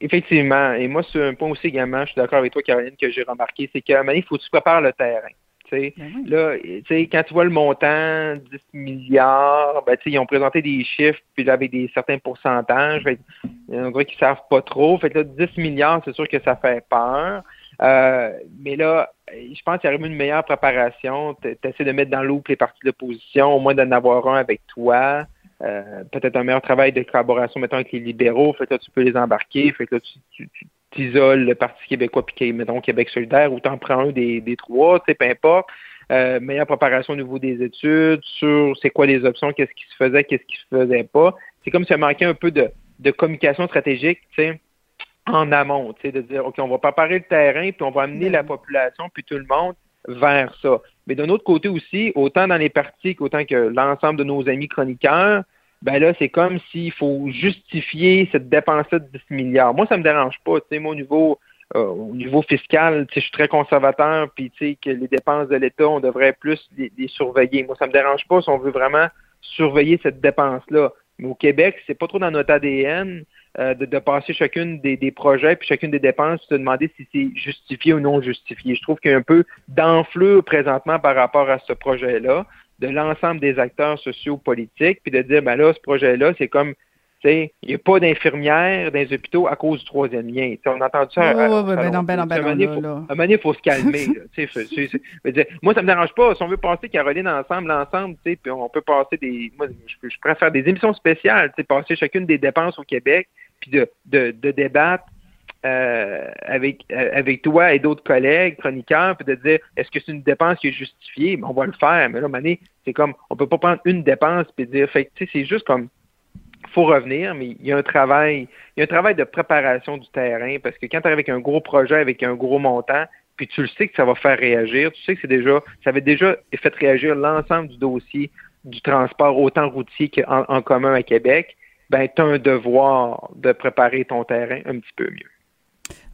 effectivement. Et moi, c'est un point aussi également, je suis d'accord avec toi, Caroline, que j'ai remarqué, c'est qu'à un moment donné, il faut que tu prépares le terrain. Ben là, quand tu vois le montant, 10 milliards, ben, ils ont présenté des chiffres, puis avec des certains pourcentages. il y en a qui ne savent pas trop. Fait là, 10 milliards, c'est sûr que ça fait peur. Euh, mais là, je pense qu'il y aurait une meilleure préparation. Tu essaies de mettre dans l'eau les partis de l'opposition, au moins d'en avoir un avec toi. Euh, peut-être un meilleur travail de collaboration, mettons, avec les libéraux. Fait là, tu peux les embarquer. Fait que là, tu, t'isoles le Parti québécois puis mettons Québec solidaire ou t'en prends un des, des trois, tu sais, peu importe. Euh, meilleure préparation au niveau des études, sur c'est quoi les options, qu'est-ce qui se faisait, qu'est-ce qui se faisait pas. C'est comme si ça manquait un peu de, de communication stratégique, tu sais, en amont, tu sais, de dire, OK, on va préparer le terrain, puis on va amener la population, puis tout le monde vers ça. Mais d'un autre côté aussi, autant dans les partis qu'autant que l'ensemble de nos amis chroniqueurs, ben là, c'est comme s'il faut justifier cette dépense-là de 10 milliards. Moi, ça me dérange pas. Tu sais, moi, au niveau, euh, au niveau fiscal, tu sais, je suis très conservateur, puis tu sais, que les dépenses de l'État, on devrait plus les, les, surveiller. Moi, ça me dérange pas si on veut vraiment surveiller cette dépense-là. Mais au Québec, c'est pas trop dans notre ADN. Euh, de, de, passer chacune des, des, projets puis chacune des dépenses, se demander si c'est justifié ou non justifié. Je trouve qu'il y a un peu d'enflure présentement par rapport à ce projet-là, de l'ensemble des acteurs sociaux politiques, puis de dire, ben là, ce projet-là, c'est comme il n'y a pas d'infirmières dans les hôpitaux à cause du troisième lien. T'sais, on a entendu ça. Oui, oui, ben non, ben non, ben non. À un moment donné, il faut se calmer. (laughs) moi, ça ne me dérange pas. Si on veut passer Caroline ensemble, ensemble, puis on peut passer des. Moi, je, je préfère des émissions spéciales, passer chacune des dépenses au Québec, puis de, de, de débattre euh, avec, euh, avec toi et d'autres collègues, chroniqueurs, puis de dire est-ce que c'est une dépense qui est justifiée? Ben, on va le faire. Mais là, Mané, c'est comme on peut pas prendre une dépense puis dire fait c'est juste comme faut revenir, mais il y a un travail, il y a un travail de préparation du terrain parce que quand tu arrives avec un gros projet, avec un gros montant, puis tu le sais que ça va faire réagir, tu sais que c'est déjà, ça avait déjà fait réagir l'ensemble du dossier du transport, autant routier qu'en en commun à Québec, ben, tu as un devoir de préparer ton terrain un petit peu mieux.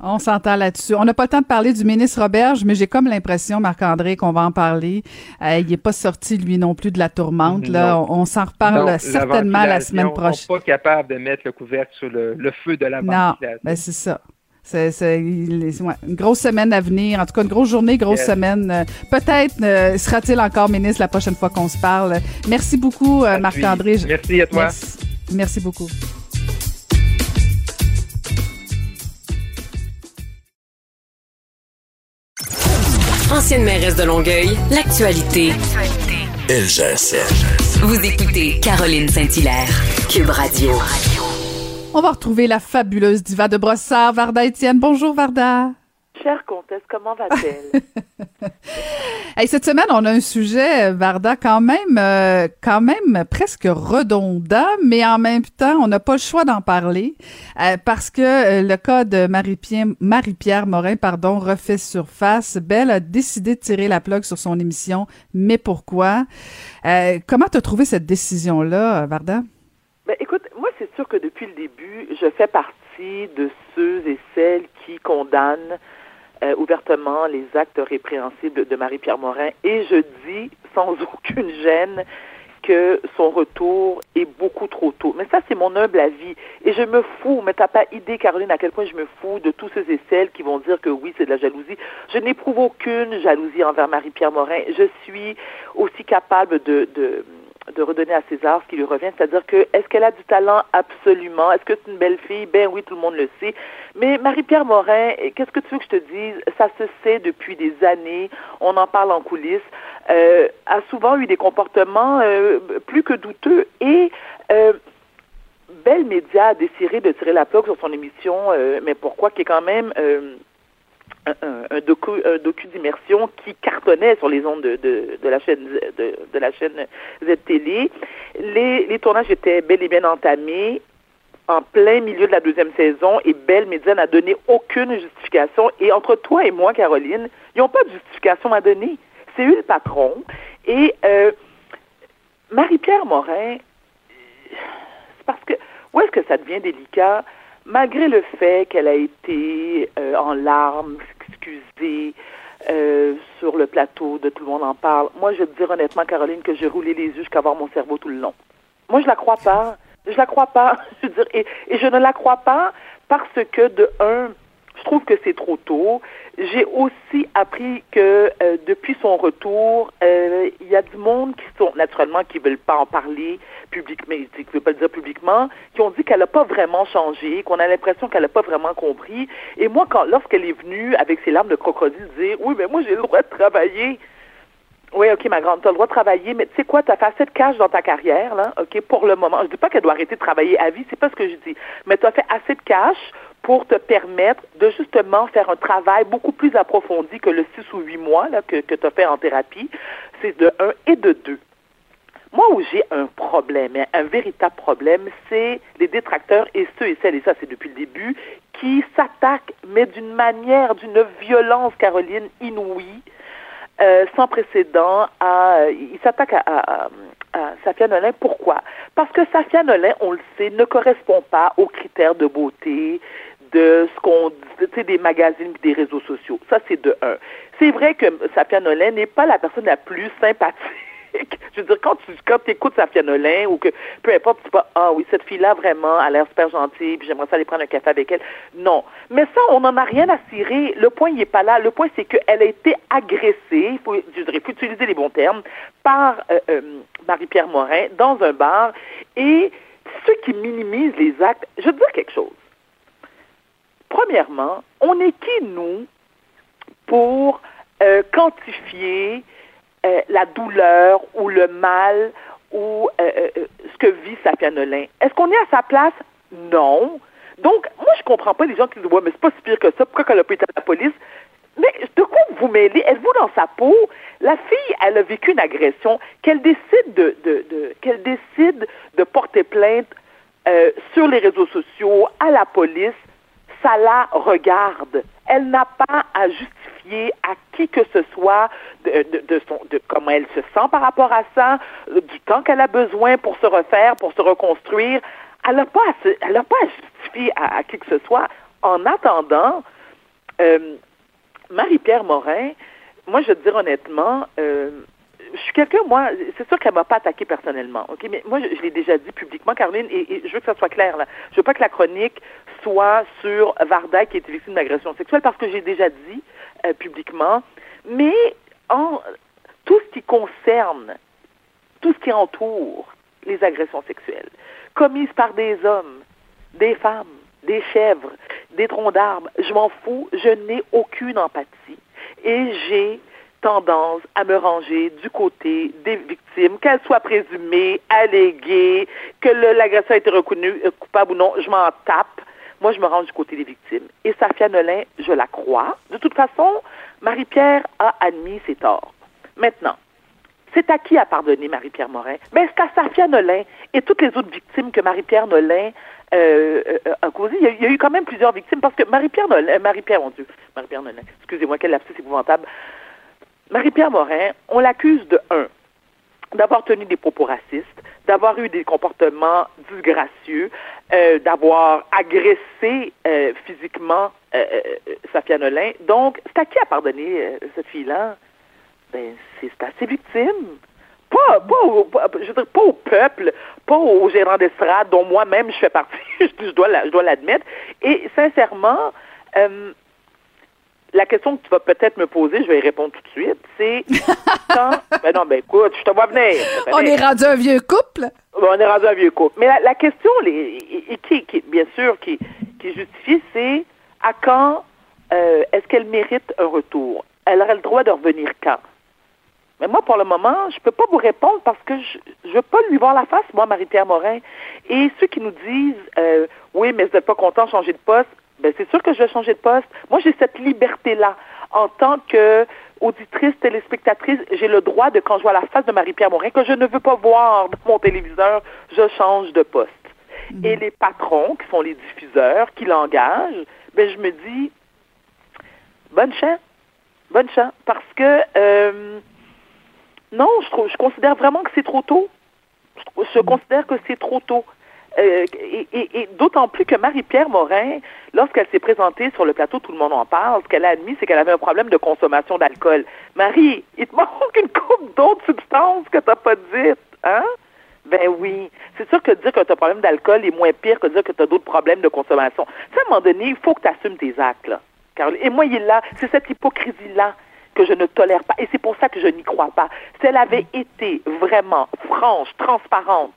On s'entend là-dessus. On n'a pas le temps de parler du ministre Roberge, mais j'ai comme l'impression, Marc-André, qu'on va en parler. Euh, il n'est pas sorti, lui non plus, de la tourmente. Là. On, s'en reparle certainement la semaine prochaine. On n'est pas capable de mettre le couvercle sur le, feu de la. Non, ben c'est ça. C'est une grosse semaine à venir. En tout cas, une grosse journée, grosse semaine. Euh, peut-être euh, sera-t-il encore ministre la prochaine fois qu'on se parle. Merci beaucoup, Marc-André. Merci à toi. Merci beaucoup. Ancienne mairesse de Longueuil, l'actualité. LGSN. Vous écoutez Caroline Saint-Hilaire, Cube Radio. On va retrouver la fabuleuse diva de Brossard, Varda Étienne. Bonjour Varda. Chère comtesse, comment va-t-elle? (laughs) hey, cette semaine, on a un sujet, Varda, quand même, euh, quand même presque redondant, mais en même temps, on n'a pas le choix d'en parler euh, parce que euh, le cas de Marie-Pierre, Marie-Pierre Morin, pardon, refait surface. Belle a décidé de tirer la plug sur son émission, mais pourquoi? comment t'as trouvé cette décision-là, Varda? Ben, écoute, moi, c'est sûr que depuis le début, je fais partie de ceux et celles qui condamnent euh, ouvertement les actes répréhensibles de Marie-Pierre Morin et je dis sans (laughs) aucune gêne que son retour est beaucoup trop tôt. Mais ça, c'est mon humble avis. Et je me fous, mais t'as pas idée, Caroline, à quel point je me fous de tous ceux et celles qui vont dire que oui, c'est de la jalousie. Je n'éprouve aucune jalousie envers Marie-Pierre Morin. Je suis aussi capable de, de de redonner à César ce qui lui revient, c'est-à-dire que est-ce qu'elle a du talent? Absolument, est-ce que c'est une belle fille, ben oui, tout le monde le sait. Mais Marie-Pierre Morin, qu'est-ce que tu veux que je te dise? Ça se sait depuis des années, on en parle en coulisses. Euh, a souvent eu des comportements euh, plus que douteux et euh, Belle Média a décidé de tirer la plaque sur son émission, euh, mais pourquoi qui est quand même un, docu, un docu d'immersion qui cartonnait sur les ondes de, la chaîne de, de, la chaîne Z-Télé. Les, les tournages étaient bel et bien entamés en plein milieu de la deuxième saison et Belle Média n'a donné aucune justification. Et entre toi et moi, Caroline, ils n'ont pas de justification à donner. C'est eux le patron. Et euh, Marie-Pierre Morin, c'est parce que où est-ce que ça devient délicat? Malgré le fait qu'elle a été euh, en larmes, excusée, euh, sur le plateau, de tout le monde en parle, moi, je vais te dire honnêtement, Caroline, que j'ai roulé les yeux jusqu'à voir mon cerveau tout le long. Moi, je la crois pas. Je la crois pas. (laughs) Je veux dire, et, et je ne la crois pas parce que, de un, je trouve que c'est trop tôt. J'ai aussi appris que euh, depuis son retour, euh, il y a du monde qui sont naturellement qui veulent pas en parler publiquement, qui veulent pas le dire publiquement, qui ont dit qu'elle n'a pas vraiment changé, qu'on a l'impression qu'elle n'a pas vraiment compris. Et moi, quand lorsqu'elle est venue avec ses larmes de crocodile dire oui, mais moi j'ai le droit de travailler. Oui, OK, ma grande, tu as le droit de travailler, mais tu sais quoi, tu as fait assez de cash dans ta carrière, là, OK, pour le moment. Je dis pas qu'elle doit arrêter de travailler à vie, c'est pas ce que je dis. Mais tu as fait assez de cash pour te permettre de justement faire un travail beaucoup plus approfondi que le six ou huit mois là, que, que tu as fait en thérapie. C'est de un et de deux. Moi, où j'ai un problème, un véritable problème, c'est les détracteurs et ceux et celles, et ça c'est depuis le début, qui s'attaquent, mais d'une manière, d'une violence, Caroline, inouïe, euh, sans précédent, à, ils s'attaquent à, à, à. Pourquoi? Parce que Safia Nolin, on le sait, ne correspond pas aux critères de beauté de ce qu'on dit, des magazines et des réseaux sociaux. Ça, c'est de un. C'est vrai que Safia Nolin n'est pas la personne la plus sympathique (laughs) je veux dire, quand tu quand écoutes sa Nolin ou que peu importe, tu pas Ah oui, cette fille-là vraiment a l'air super gentille, puis j'aimerais ça aller prendre un café avec elle. Non. Mais ça, on n'en a rien à cirer. Le point, il n'est pas là. Le point, c'est qu'elle a été agressée, il faut, je dirais, utiliser les bons termes, par euh, euh, Marie-Pierre Morin dans un bar. Et ceux qui minimisent les actes, je veux dire quelque chose. Premièrement, on est qui, nous, pour euh, quantifier euh, la douleur ou le mal ou euh, ce que vit Safia Nolin. Est-ce qu'on est à sa place? Non. Donc, moi, je comprends pas les gens qui disent, ouais, mais c'est pas si pire que ça, pourquoi qu'elle a pas à la police? Mais de quoi vous mêlez? Êtes-vous dans sa peau? La fille, elle a vécu une agression, qu'elle décide de, de, de qu'elle décide de porter plainte sur les réseaux sociaux, à la police, ça la regarde. Elle n'a pas à justifier à qui que ce soit de, de, son, de comment elle se sent par rapport à ça, du temps qu'elle a besoin pour se refaire, pour se reconstruire. Elle n'a pas, à pas à justifier à, qui que ce soit. En attendant, euh, Marie-Pierre Morin, moi, je veux te dire honnêtement, euh, je suis quelqu'un, moi, c'est sûr qu'elle m'a pas attaqué personnellement, ok, mais moi, je, l'ai déjà dit publiquement, Caroline, et, je veux que ça soit clair là. Je veux pas que la chronique soit sur Varda qui été victime d'agression sexuelle parce que j'ai déjà dit euh, publiquement, mais en tout ce qui concerne, tout ce qui entoure les agressions sexuelles commises par des hommes, des femmes, des chèvres, des troncs d'arbres, je m'en fous, je n'ai aucune empathie. Et j'ai tendance à me ranger du côté des victimes, qu'elles soient présumées, alléguées, que l'agresseur a été reconnu euh, coupable ou non, je m'en tape. Moi, je me range du côté des victimes. Et Safia Nolin, je la crois. De toute façon, Marie-Pierre a admis ses torts. Maintenant, c'est à qui a pardonné Marie-Pierre Morin? Ben, c'est à Safia Nolin et toutes les autres victimes que Marie-Pierre Nolin euh, euh, a causées. Il y a, eu quand même plusieurs victimes parce que Marie-Pierre Nolin, Marie-Pierre, mon Dieu, Marie-Pierre Nolin, excusez-moi, quelle lapsus épouvantable. Marie-Pierre Morin, on l'accuse de un, d'avoir tenu des propos racistes, d'avoir eu des comportements disgracieux, euh, d'avoir agressé euh, physiquement euh, Safia Nolin. Donc, c'est à qui a pardonné cette fille-là? Ben, c'est à ses victimes. Pas, pas, au, dire, pas au peuple, pas aux gérants d'estrade dont moi-même je fais partie, (laughs) je dois l'admettre. Et sincèrement, la question que tu vas peut-être me poser, je vais y répondre tout de suite, c'est (laughs) quand... ben non, ben écoute, je te vois venir. On est rendu un vieux couple? on est rendu un vieux couple. Mais la, question, les, qui, qui, bien sûr, qui, qui justifie, c'est à quand euh, est-ce qu'elle mérite un retour? Elle aurait le droit de revenir quand? Mais moi, pour le moment, je peux pas vous répondre parce que je ne veux pas lui voir la face, moi, Marie-Pierre Morin. Et ceux qui nous disent, euh, oui, mais vous n'êtes pas content de changer de poste, ben c'est sûr que je vais changer de poste. Moi, j'ai cette liberté-là. En tant que auditrice, téléspectatrice, j'ai le droit de, quand je vois la face de Marie-Pierre Morin, que je ne veux pas voir dans mon téléviseur, je change de poste. Mhm. Et les patrons, qui sont les diffuseurs, qui l'engagent, ben je me dis, bonne chance, bonne chance, parce que euh, non, je, trouve, je considère vraiment que c'est trop tôt. je mhm. considère que c'est trop tôt. Euh, et, d'autant plus que Marie-Pierre Morin, lorsqu'elle s'est présentée sur le plateau, tout le monde en parle, ce qu'elle a admis, c'est qu'elle avait un problème de consommation d'alcool. Marie, il te manque une coupe d'autres substances que tu n'as pas dites, hein? Ben oui. C'est sûr que dire que tu as un problème d'alcool est moins pire que dire que tu as d'autres problèmes de consommation. à un moment donné, il faut que tu assumes tes actes, là. Et moi, il là. C'est cette hypocrisie-là que je ne tolère pas. Et c'est pour ça que je n'y crois pas. Si elle avait été vraiment franche, transparente,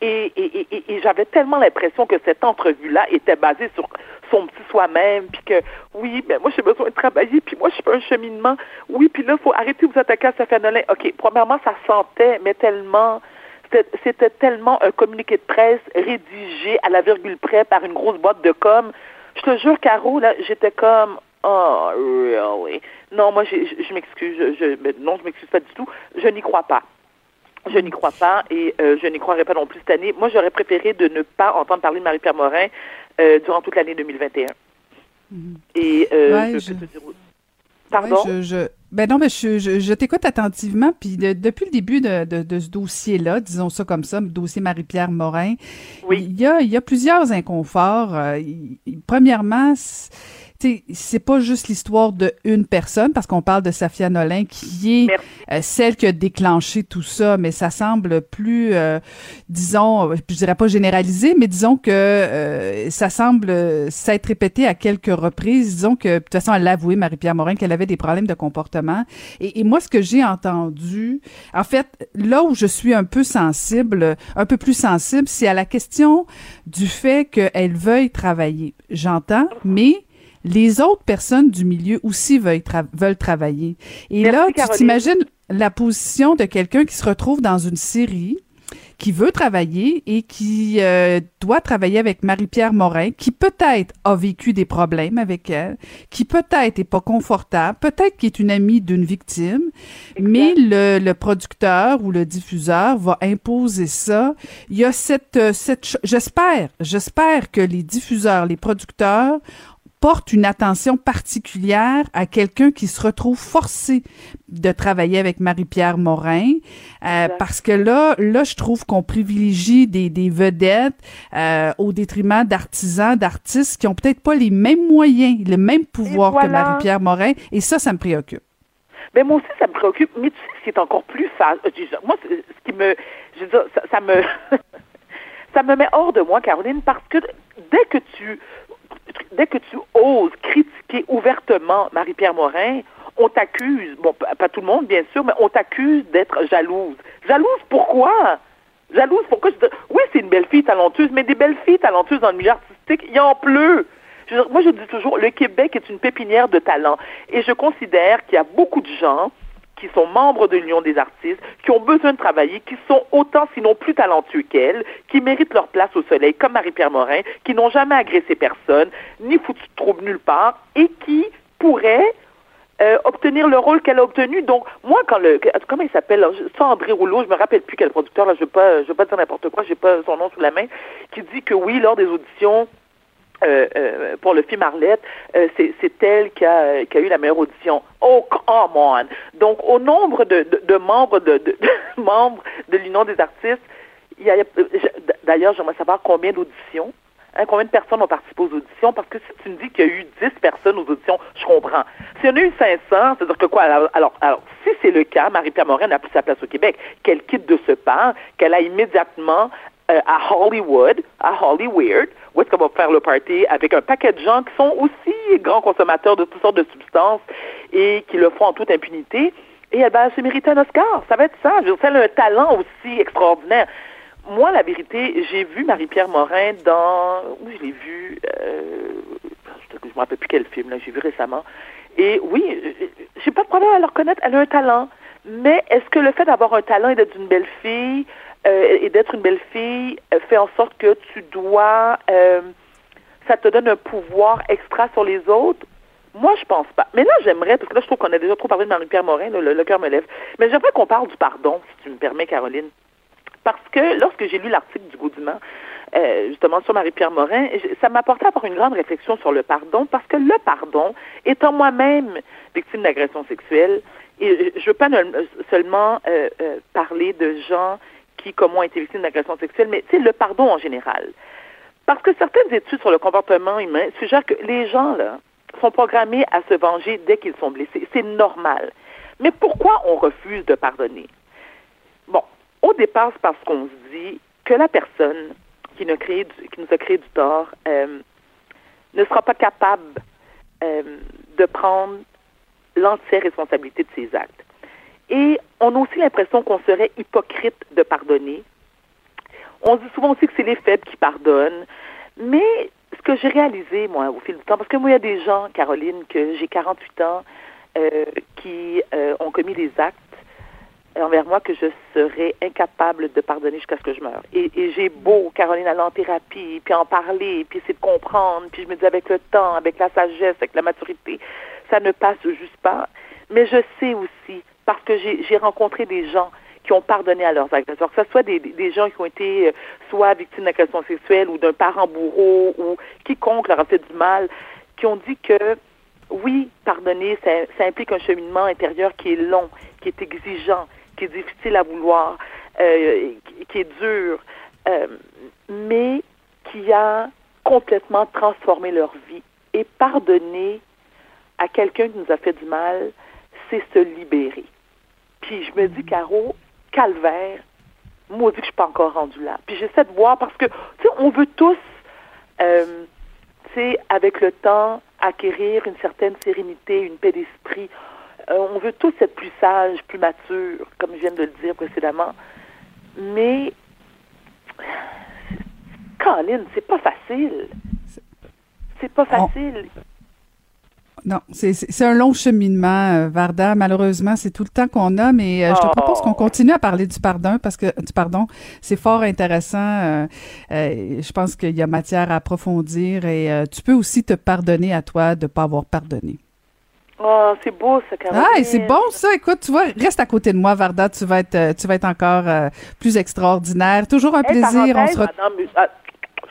et, et, et, j'avais tellement l'impression que cette entrevue-là était basée sur son petit soi-même, puis que oui, ben moi j'ai besoin de travailler, puis moi je pas un cheminement. Oui, puis là, il faut arrêter de vous attaquer à Safia Nolin. OK, premièrement, ça sentait, mais tellement c'était tellement un communiqué de presse rédigé à la virgule près par une grosse boîte de com. Je te jure, Caro, là, j'étais comme Oh, really? Non, moi, je, je m'excuse. Je, je, non, je m'excuse pas du tout. Je n'y crois pas. Je n'y crois pas et euh, je n'y croirai pas non plus cette année. Moi, j'aurais préféré de ne pas entendre parler de Marie-Pierre Morin euh, durant toute l'année 2021. Et euh, Pardon? je, ben non, mais je, je, t'écoute attentivement, puis depuis le début de, de, ce dossier-là, disons ça comme ça, le dossier Marie-Pierre Morin, oui. il, y a, il y a plusieurs inconforts. Euh, premièrement, c'est pas juste l'histoire de une personne, parce qu'on parle de Safia Nolin, qui est euh, celle qui a déclenché tout ça, mais ça semble plus, euh, disons, je dirais pas généralisé, mais disons que euh, ça semble s'être répété à quelques reprises. Disons que, de toute façon, elle l'a avoué, Marie-Pierre Morin, qu'elle avait des problèmes de comportement. Et, et moi, ce que j'ai entendu, en fait, là où je suis un peu sensible, un peu plus sensible, c'est à la question du fait qu'elle veuille travailler. J'entends, mais les autres personnes du milieu aussi veulent, veulent travailler. Et là, tu t'imagines la position de quelqu'un qui se retrouve dans une série qui veut travailler et qui euh, doit travailler avec Marie-Pierre Morin, qui peut-être a vécu des problèmes avec elle, qui peut-être est pas confortable, peut-être qui est une amie d'une victime, mais le, le, producteur ou le diffuseur va imposer ça. Il y a cette, euh, cette j'espère, j'espère que les diffuseurs, les producteurs porte une attention particulière à quelqu'un qui se retrouve forcé de travailler avec Marie-Pierre Morin, euh, parce que là, là, je trouve qu'on privilégie des, des vedettes euh, au détriment d'artisans, d'artistes qui ont peut-être pas les mêmes moyens, le même pouvoir que Marie-Pierre Morin, et ça, ça me préoccupe. Mais moi aussi, ça me préoccupe. Mais tu sais, c'est encore plus facile. Euh, moi, ce qui me, je veux dire, ça, ça me, (laughs) ça me met hors de moi, Caroline, parce que dès que tu dès que tu oses critiquer ouvertement Marie-Pierre Morin, on t'accuse, bon, pas tout le monde, bien sûr, mais on t'accuse d'être jalouse. Jalouse pourquoi? Jalouse pourquoi? oui, c'est une belle fille talentueuse, mais des belles filles talentueuses dans le milieu artistique, il en pleut. moi, je dis toujours, le Québec est une pépinière de talents. Et je considère qu'il y a beaucoup de gens qui sont membres de l'Union des artistes, qui ont besoin de travailler, qui sont autant, sinon plus talentueux qu'elle, qui méritent leur place au soleil, comme Marie-Pierre Morin, qui n'ont jamais agressé personne, ni foutu de trouble nulle part, et qui pourraient euh, obtenir le rôle qu'elle a obtenu. Donc, moi, quand le, comment il s'appelle, ça, André Rouleau, je me rappelle plus quel producteur, là, je veux pas, je veux pas dire n'importe quoi, j'ai pas son nom sous la main, qui dit que oui, lors des auditions, euh, euh, pour le film Arlette, euh, c'est elle qui a, eu la meilleure audition. Oh, come on! Donc, au nombre de, membres de, (laughs) membres de l'Union des artistes, il y a, d'ailleurs, j'aimerais savoir combien d'auditions, hein, combien de personnes ont participé aux auditions, parce que si tu me dis qu'il y a eu 10 personnes aux auditions, je comprends. Si on a eu 500, c'est-à-dire que quoi? Alors, alors, si c'est le cas, Marie-Pierre Morin n'a plus sa place au Québec, qu'elle quitte de ce pas, qu'elle a immédiatement euh, à Hollywood, à Hollywood, où est-ce qu'on va faire le party avec un paquet de gens qui sont aussi grands consommateurs de toutes sortes de substances et qui le font en toute impunité. Et elle va se mériter un Oscar. Ça va être ça. Je elle a un talent aussi extraordinaire. Moi, la vérité, j'ai vu Marie-Pierre Morin dans... Où je l'ai vu... Euh, je me rappelle plus quel film, là, j'ai vu récemment. Et oui, j'ai pas de problème à le reconnaître. Elle a un talent. Mais est-ce que le fait d'avoir un talent et d'être une belle fille euh, et d'être une belle fille euh, fait en sorte que tu dois, euh, ça te donne un pouvoir extra sur les autres. Moi, je pense pas. Mais là, j'aimerais, parce que là, je trouve qu'on a déjà trop parlé de Marie-Pierre Morin, le, cœur me lève. Mais j'aimerais qu'on parle du pardon, si tu me permets, Caroline. Parce que lorsque j'ai lu l'article du Goudiman, justement sur Marie-Pierre Morin, ça m'a apporté à avoir une grande réflexion sur le pardon, parce que le pardon, étant moi-même victime d'agression sexuelle, et je veux pas seulement parler de gens qui, comme moi, été victimes d'agression sexuelle, mais c'est le pardon en général. Parce que certaines études sur le comportement humain suggèrent que les gens, là, sont programmés à se venger dès qu'ils sont blessés. C'est normal. Mais pourquoi on refuse de pardonner? Bon, au départ, c'est parce qu'on se dit que la personne qui nous, qui nous a créé du tort euh, ne sera pas capable euh, de prendre l'entière responsabilité de ses actes. Et on a aussi l'impression qu'on serait hypocrite de pardonner. On dit souvent aussi que c'est les faibles qui pardonnent. Mais ce que j'ai réalisé, moi, au fil du temps, parce que moi, il y a des gens, Caroline, que j'ai 48 ans, euh, qui euh, ont commis des actes envers moi que je serais incapable de pardonner jusqu'à ce que je meure. Et, et j'ai beau, Caroline, aller en thérapie, puis en parler, puis essayer de comprendre, puis je me dis avec le temps, avec la sagesse, avec la maturité, ça ne passe juste pas. Mais je sais aussi parce que j'ai rencontré des gens qui ont pardonné à leurs agresseurs, que ce soit des, gens qui ont été euh, soit victimes d'agression sexuelle ou d'un parent bourreau ou quiconque leur a fait du mal, qui ont dit que oui, pardonner, ça, ça, implique un cheminement intérieur qui est long, qui est exigeant, qui est difficile à vouloir, euh, qui est dur, euh, mais qui a complètement transformé leur vie. Et pardonner à quelqu'un qui nous a fait du mal, c'est se libérer. Puis je me dis, Caro, calvaire, maudit que je suis pas encore rendue là. Puis j'essaie de voir parce que, tu sais, on veut tous, euh, tu sais, avec le temps, acquérir une certaine sérénité, une paix d'esprit. Euh, on veut tous être plus sages, plus matures, comme je viens de le dire précédemment. Mais, Colin, c'est pas facile. C'est pas facile. Non, c'est un long cheminement, euh, Varda. Malheureusement, c'est tout le temps qu'on a, mais euh, je te oh. propose qu'on continue à parler du pardon parce que du pardon, c'est fort intéressant. Euh, je pense qu'il y a matière à approfondir et tu peux aussi te pardonner à toi de pas avoir pardonné. Oh, c'est beau ça, Caroline. Ah, c'est bon ça. Écoute, tu vois, reste à côté de moi, Varda. Tu vas être, tu vas être encore plus extraordinaire. Toujours un plaisir. On se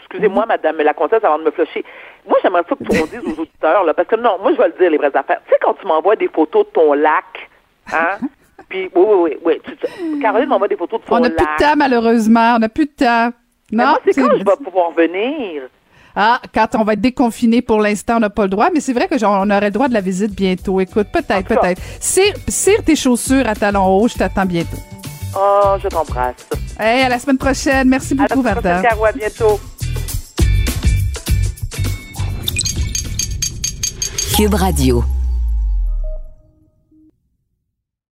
excusez-moi, mhm. madame la comtesse, avant de me flusher. Moi, j'aimerais ça que tu me dises aux auditeurs, là, parce que non, moi, je vais le dire, les vraies affaires. Tu sais, quand tu m'envoies des photos de ton lac, hein? (laughs) Puis, oui, oui, oui. oui Caroline m'envoie des photos de ton lac. On n'a plus de temps, malheureusement. On n'a plus de temps. Non, c'est quand je vais pouvoir venir? Ah, quand on va être déconfiné pour l'instant, on n'a pas le droit, mais c'est vrai que genre, on aurait le droit de la visite bientôt. Écoute, peut-être, peut-être. Cire, tes chaussures à talons hauts, je t'attends bientôt. Oh, je t'embrasse. Hey, à la semaine prochaine. Merci beaucoup, Varda. À bientôt. Cube Radio.